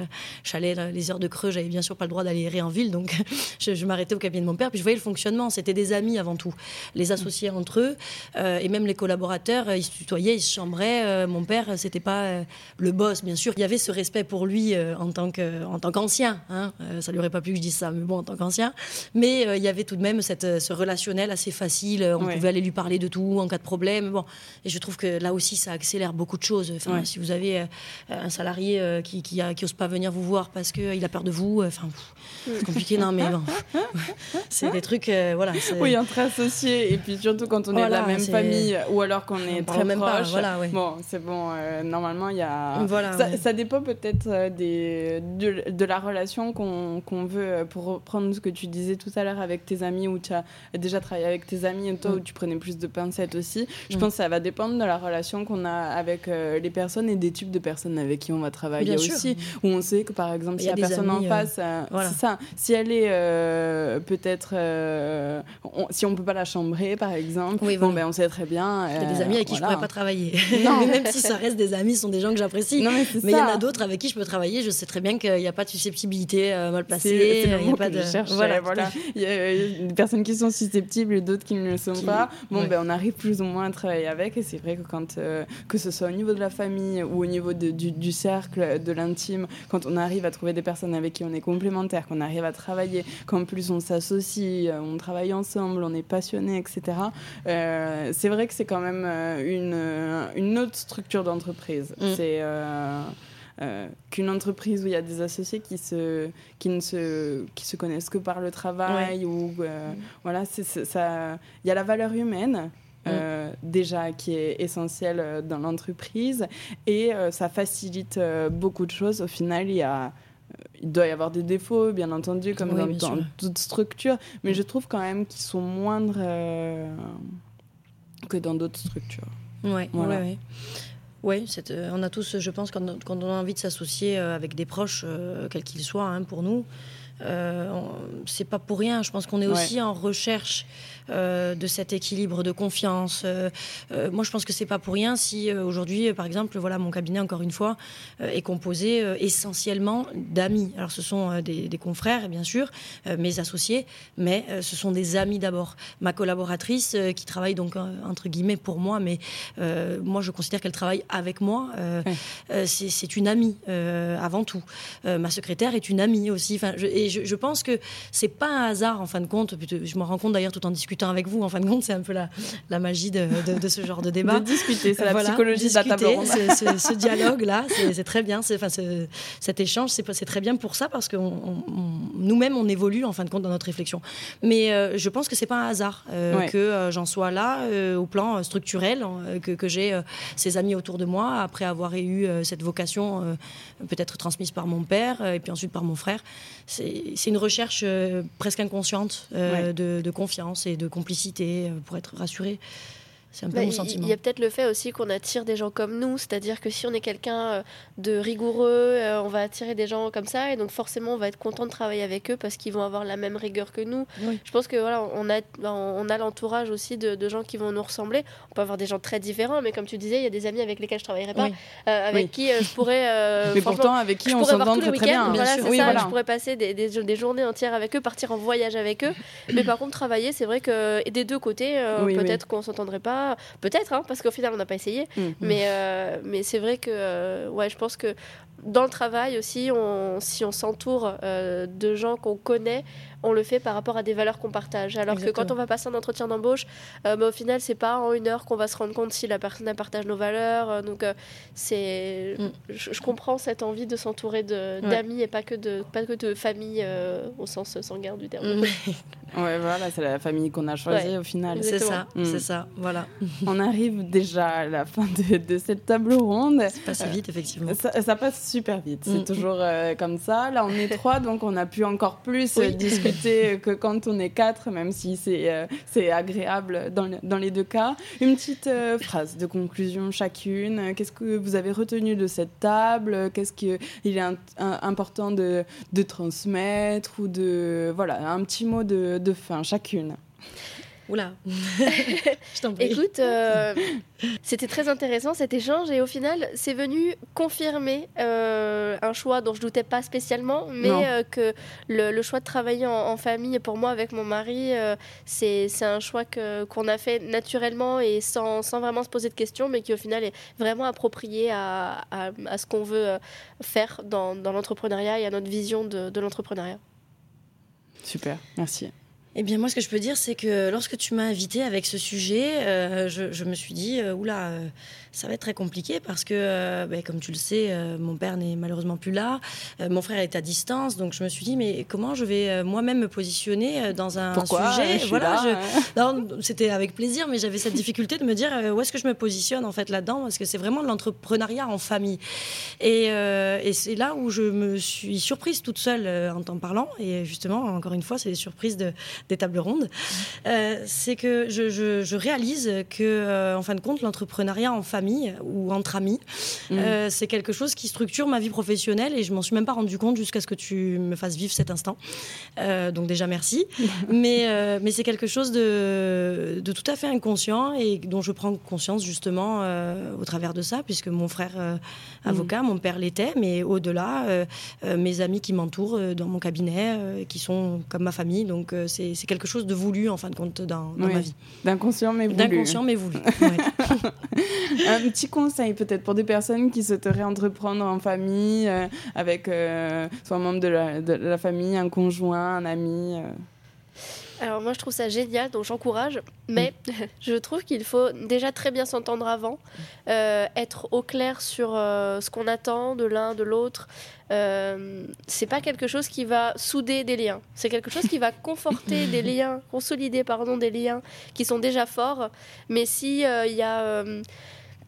j'allais les heures de creux, j'avais bien bien sûr pas le droit d'aller errer en ville, donc je, m'arrêtais au cabinet de mon père, puis je voyais le fonctionnement. C'était des amis avant tout, les associés entre eux, euh, et même les collaborateurs, euh, ils se tutoyaient, ils se chambraient. Euh, mon père, c'était pas le boss, bien sûr. Il y avait ce respect pour lui en tant que, en tant qu'ancien. Hein. ça lui aurait pas plu que je dise ça, mais bon, en tant qu'ancien. Mais il y avait tout de même cette, ce relationnel assez facile. On pouvait aller lui parler de tout en cas de problème. Bon, et je trouve que là aussi, ça accélère beaucoup de choses. Enfin, si vous avez un salarié qui, qui, qui ose pas venir vous voir parce qu'il a peur de vous, Enfin, c'est compliqué, non, mais bon. c'est des trucs, euh, voilà. Oui, entre associés, et puis surtout quand on est de la même famille, ou alors qu'on est très même proche. voilà, Bon, c'est bon, euh, normalement, il y a. Voilà, ça, dépend peut-être euh, des, de, la relation qu'on veut, pour reprendre ce que tu disais tout à l'heure avec tes amis, où tu as déjà travaillé avec tes amis, et toi, mm. où tu prenais plus de pincettes aussi. Je mm. pense que ça va dépendre de la relation qu'on a avec les personnes et des types de personnes avec qui on va travailler aussi. Où on sait que, par exemple, si la personne en face c'est ça. Si elle est euh, peut-être, euh, si on peut pas la chambrer, par exemple, bon, ben, on sait très bien. Il y a des amis avec qui je pourrais pas travailler. Non. même si ça reste des amis, ce sont des gens que j'apprécie. Mais il y en a d'autres avec qui je peux travailler. Je sais très bien qu'il n'y a pas de susceptibilité euh, mal placée. Il n'y a pas de. voilà, voilà. Il y a des personnes qui sont susceptibles et d'autres qui ne le sont pas. Bon, ben, on arrive plus ou moins à travailler avec. Et c'est vrai que quand, que ce soit au niveau de la famille ou au niveau du, du, cercle, de l'intime, quand on arrive à trouver des personnes avec qui on est complémentaire, qu'on arrive à travailler, qu'en plus on s'associe, on travaille ensemble, on est passionné, etc. c'est vrai que c'est quand même une, une autre structure d'entreprise. Mm. C'est euh, qu'une entreprise où il y a des associés qui, se, qui, ne se, qui se connaissent que par le travail. ou euh, voilà, ça, il y a la valeur humaine. Euh, déjà qui est essentielle dans l'entreprise et ça facilite beaucoup de choses. Au final, il y a il doit y avoir des défauts, bien entendu, comme dans, dans toute structure, mais je trouve quand même qu'ils sont moindres que dans d'autres structures. Oui, voilà. ouais, oui, euh, on a tous, je pense, quand, on a envie de s'associer euh, avec des proches, euh, quels qu'ils soient, hein, pour nous, c'est pas pour rien. Je pense qu'on est aussi en recherche euh, de cet équilibre de confiance. Euh, euh, moi, je pense que c'est pas pour rien si aujourd'hui, par exemple, voilà, mon cabinet, encore une fois, est composé essentiellement d'amis. Alors, ce sont des, confrères, bien sûr, mes associés, mais ce sont des amis d'abord. Ma collaboratrice, qui travaille donc entre guillemets pour moi, mais moi, je considère qu'elle travaille avec moi. C'est une amie avant tout. ma secrétaire est une amie aussi. Enfin, et je, je pense que c'est pas un hasard en fin de compte. Je m'en rends compte d'ailleurs tout en discutant avec vous. En fin de compte, c'est un peu la, la magie de, de, ce genre de débat. De discuter, c'est la psychologie de la table ronde. Ce, ce dialogue-là, c'est très bien. Enfin, cet échange, c'est très bien pour ça parce que nous-mêmes, on évolue en fin de compte dans notre réflexion. Mais euh, je pense que c'est pas un hasard euh, que euh, j'en sois là au plan structurel, que, que j'ai ces amis autour de moi après avoir eu cette vocation peut-être transmise par mon père et puis ensuite par mon frère. C'est une recherche presque inconsciente de, de confiance et de complicité euh, pour être rassuré. C'est un peu bah, mon sentiment. Il y a peut-être le fait aussi qu'on attire des gens comme nous, c'est-à-dire que si on est quelqu'un euh, de rigoureux, euh, on va attirer des gens comme ça, et donc forcément on va être content de travailler avec eux parce qu'ils vont avoir la même rigueur que nous. Je pense que voilà, on a, on a l'entourage aussi de, gens qui vont nous ressembler. On peut avoir des gens très différents, mais comme tu disais, il y a des amis avec lesquels je travaillerai pas, euh, avec qui je pourrais. mais pourtant avec qui on s'entend très, très bien. Voilà, sûr. Ça, Je pourrais passer des, des, journées entières avec eux, partir en voyage avec eux. mais par contre, travailler, c'est vrai que des deux côtés, peut-être qu'on s'entendrait pas Peut-être, hein, parce qu'au final, on n'a pas essayé. Mm. Mais, euh, mais c'est vrai que euh, ouais, je pense que dans le travail aussi, on, si on s'entoure euh, de gens qu'on connaît, on le fait par rapport à des valeurs qu'on partage. Alors que quand on va passer un entretien d'embauche, euh, bah, au final, c'est pas en une heure qu'on va se rendre compte si la personne partage nos valeurs. Euh, donc, c'est, mm. je, comprends cette envie de s'entourer d'amis et pas que de, pas que de famille au sens sanguin du terme. Mm. ouais, voilà, c'est la famille qu'on a choisie au final. C'est ça, mm. c'est ça, voilà. on arrive déjà à la fin de, cette table ronde. Ça passe vite, effectivement. Ça, ça passe super vite. C'est mm. toujours euh, comme ça. Là, on est trois, donc on a pu encore plus euh, discuter que quand on est quatre, même si c'est euh, c'est agréable dans, dans, les deux cas. Une petite phrase de conclusion chacune. Qu'est-ce que vous avez retenu de cette table? Qu'est-ce qu'il est important de, de, transmettre ou de voilà un petit mot de, de fin chacune. Oula, je t'en prie. Écoute, euh, c'était très intéressant cet échange et au final, c'est venu confirmer euh, un choix dont je doutais pas spécialement, mais euh, que le, choix de travailler en, famille pour moi avec mon mari, c'est un choix qu'on a fait naturellement et sans, sans, vraiment se poser de questions, mais qui au final est vraiment approprié à, à, ce qu'on veut faire dans, dans l'entrepreneuriat et à notre vision de, de l'entrepreneuriat. Super, merci. Eh bien, moi, ce que je peux dire, c'est que lorsque tu m'as invité avec ce sujet, euh, je, me suis dit, euh, oula, euh, ça va être très compliqué parce que, euh, ben, comme tu le sais, euh, mon père n'est malheureusement plus là. Euh, mon frère est à distance. Donc, je me suis dit, mais comment je vais moi-même me positionner dans un sujet Voilà, hein. c'était avec plaisir, mais j'avais cette difficulté de me dire où est-ce que je me positionne en fait là-dedans? Parce que c'est vraiment de l'entrepreneuriat en famille. Et, et c'est là où je me suis surprise toute seule en t'en parlant. Et justement, encore une fois, c'est les surprises de, des tables rondes. c'est que je, je, je, réalise que, en fin de compte, l'entrepreneuriat en famille ou entre amis. Mm. Euh, c'est quelque chose qui structure ma vie professionnelle et je m'en suis même pas rendu compte jusqu'à ce que tu me fasses vivre cet instant. Euh, donc déjà merci. mais euh, mais c'est quelque chose de, de, tout à fait inconscient et dont je prends conscience justement au travers de ça, puisque mon frère avocat, mm. mon père l'était, mais au-delà, mes amis qui m'entourent dans mon cabinet, qui sont comme ma famille. Donc c'est c'est quelque chose de voulu en fin de compte dans, ma vie. D'inconscient mais voulu. D'inconscient mais voulu. un petit conseil peut-être pour des personnes qui souhaiteraient entreprendre en famille, euh, avec euh, soit un membre de la, de la, famille, un conjoint, un ami. Euh. Alors moi je trouve ça génial, donc j'encourage, mais mm. je trouve qu'il faut déjà très bien s'entendre avant, être au clair sur ce qu'on attend de l'un, de l'autre. C'est pas quelque chose qui va souder des liens, c'est quelque chose qui va conforter des liens, consolider pardon des liens qui sont déjà forts. Mais si il y a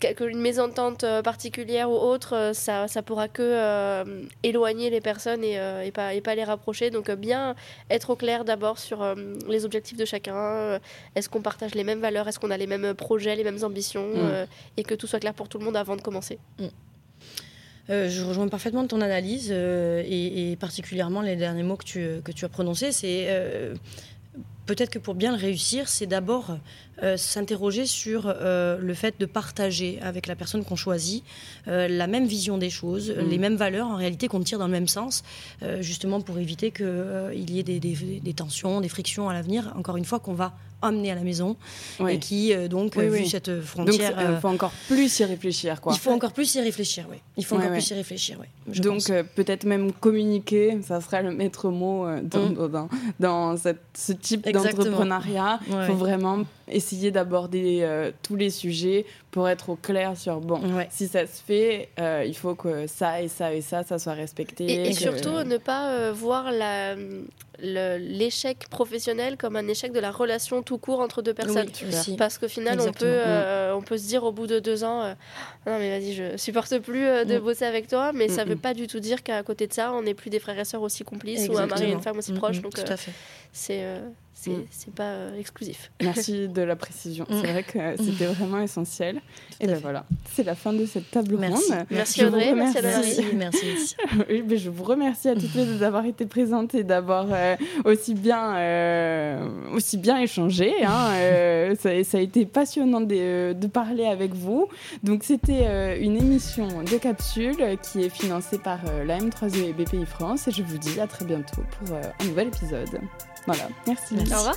une mésentente euh, particulière ou autre, euh, ça, ça pourra que euh, éloigner les personnes et, et, pas, et pas les rapprocher. Donc bien être au clair d'abord sur les objectifs de chacun. Est-ce qu'on partage les mêmes valeurs Est-ce qu'on a les mêmes projets, les mêmes ambitions mm. Et que tout soit clair pour tout le monde avant de commencer. Mm. je rejoins parfaitement ton analyse et, et, particulièrement les derniers mots que tu, que tu as prononcés. C'est peut-être que pour bien le réussir, c'est d'abord euh, s'interroger sur euh, le fait de partager avec la personne qu'on choisit euh, la même vision des choses, mm. les mêmes valeurs en réalité qu'on tire dans le même sens, justement pour éviter qu'il y ait des, des, tensions, des frictions à l'avenir, encore une fois, qu'on va amener à la maison et qui, donc, vu cette frontière... Donc, il faut encore plus y réfléchir, quoi. Il faut encore plus y réfléchir, oui. Il faut encore plus y réfléchir, oui. Donc, peut-être même communiquer, ça serait le maître mot dans, mm. dans, dans cette, ce type d'entrepreneuriat. Il faut vraiment essayer d'aborder euh, tous les sujets pour être au clair sur bon, si ça se fait, euh, il faut que ça et ça et ça, ça soit respecté. Et, surtout ne pas euh, voir la, l'échec professionnel comme un échec de la relation tout court entre deux personnes. Parce qu'au final, on peut, on peut se dire au bout de deux ans, non mais vas-y, je supporte plus de mm. bosser avec toi, mais ça ne veut pas du tout dire qu'à côté de ça, on n'est plus des frères et sœurs aussi complices ou un mari et une femme aussi proches. Donc, tout à fait. c'est Mm. C'est pas euh, exclusif. Merci de la précision. C'est mm. vrai que c'était vraiment essentiel. et ben voilà, c'est la fin de cette table merci. ronde. Merci Audrey, merci, merci, merci. oui, je vous remercie à toutes les deux d'avoir été présentes et d'avoir euh, aussi bien euh, aussi bien échangé. Hein. ça, ça, a été passionnant de, de parler avec vous. Donc c'était une émission de capsule qui est financée par la M3E et BPI France et je vous dis à très bientôt pour un nouvel épisode. Voilà, merci. merci. Au revoir.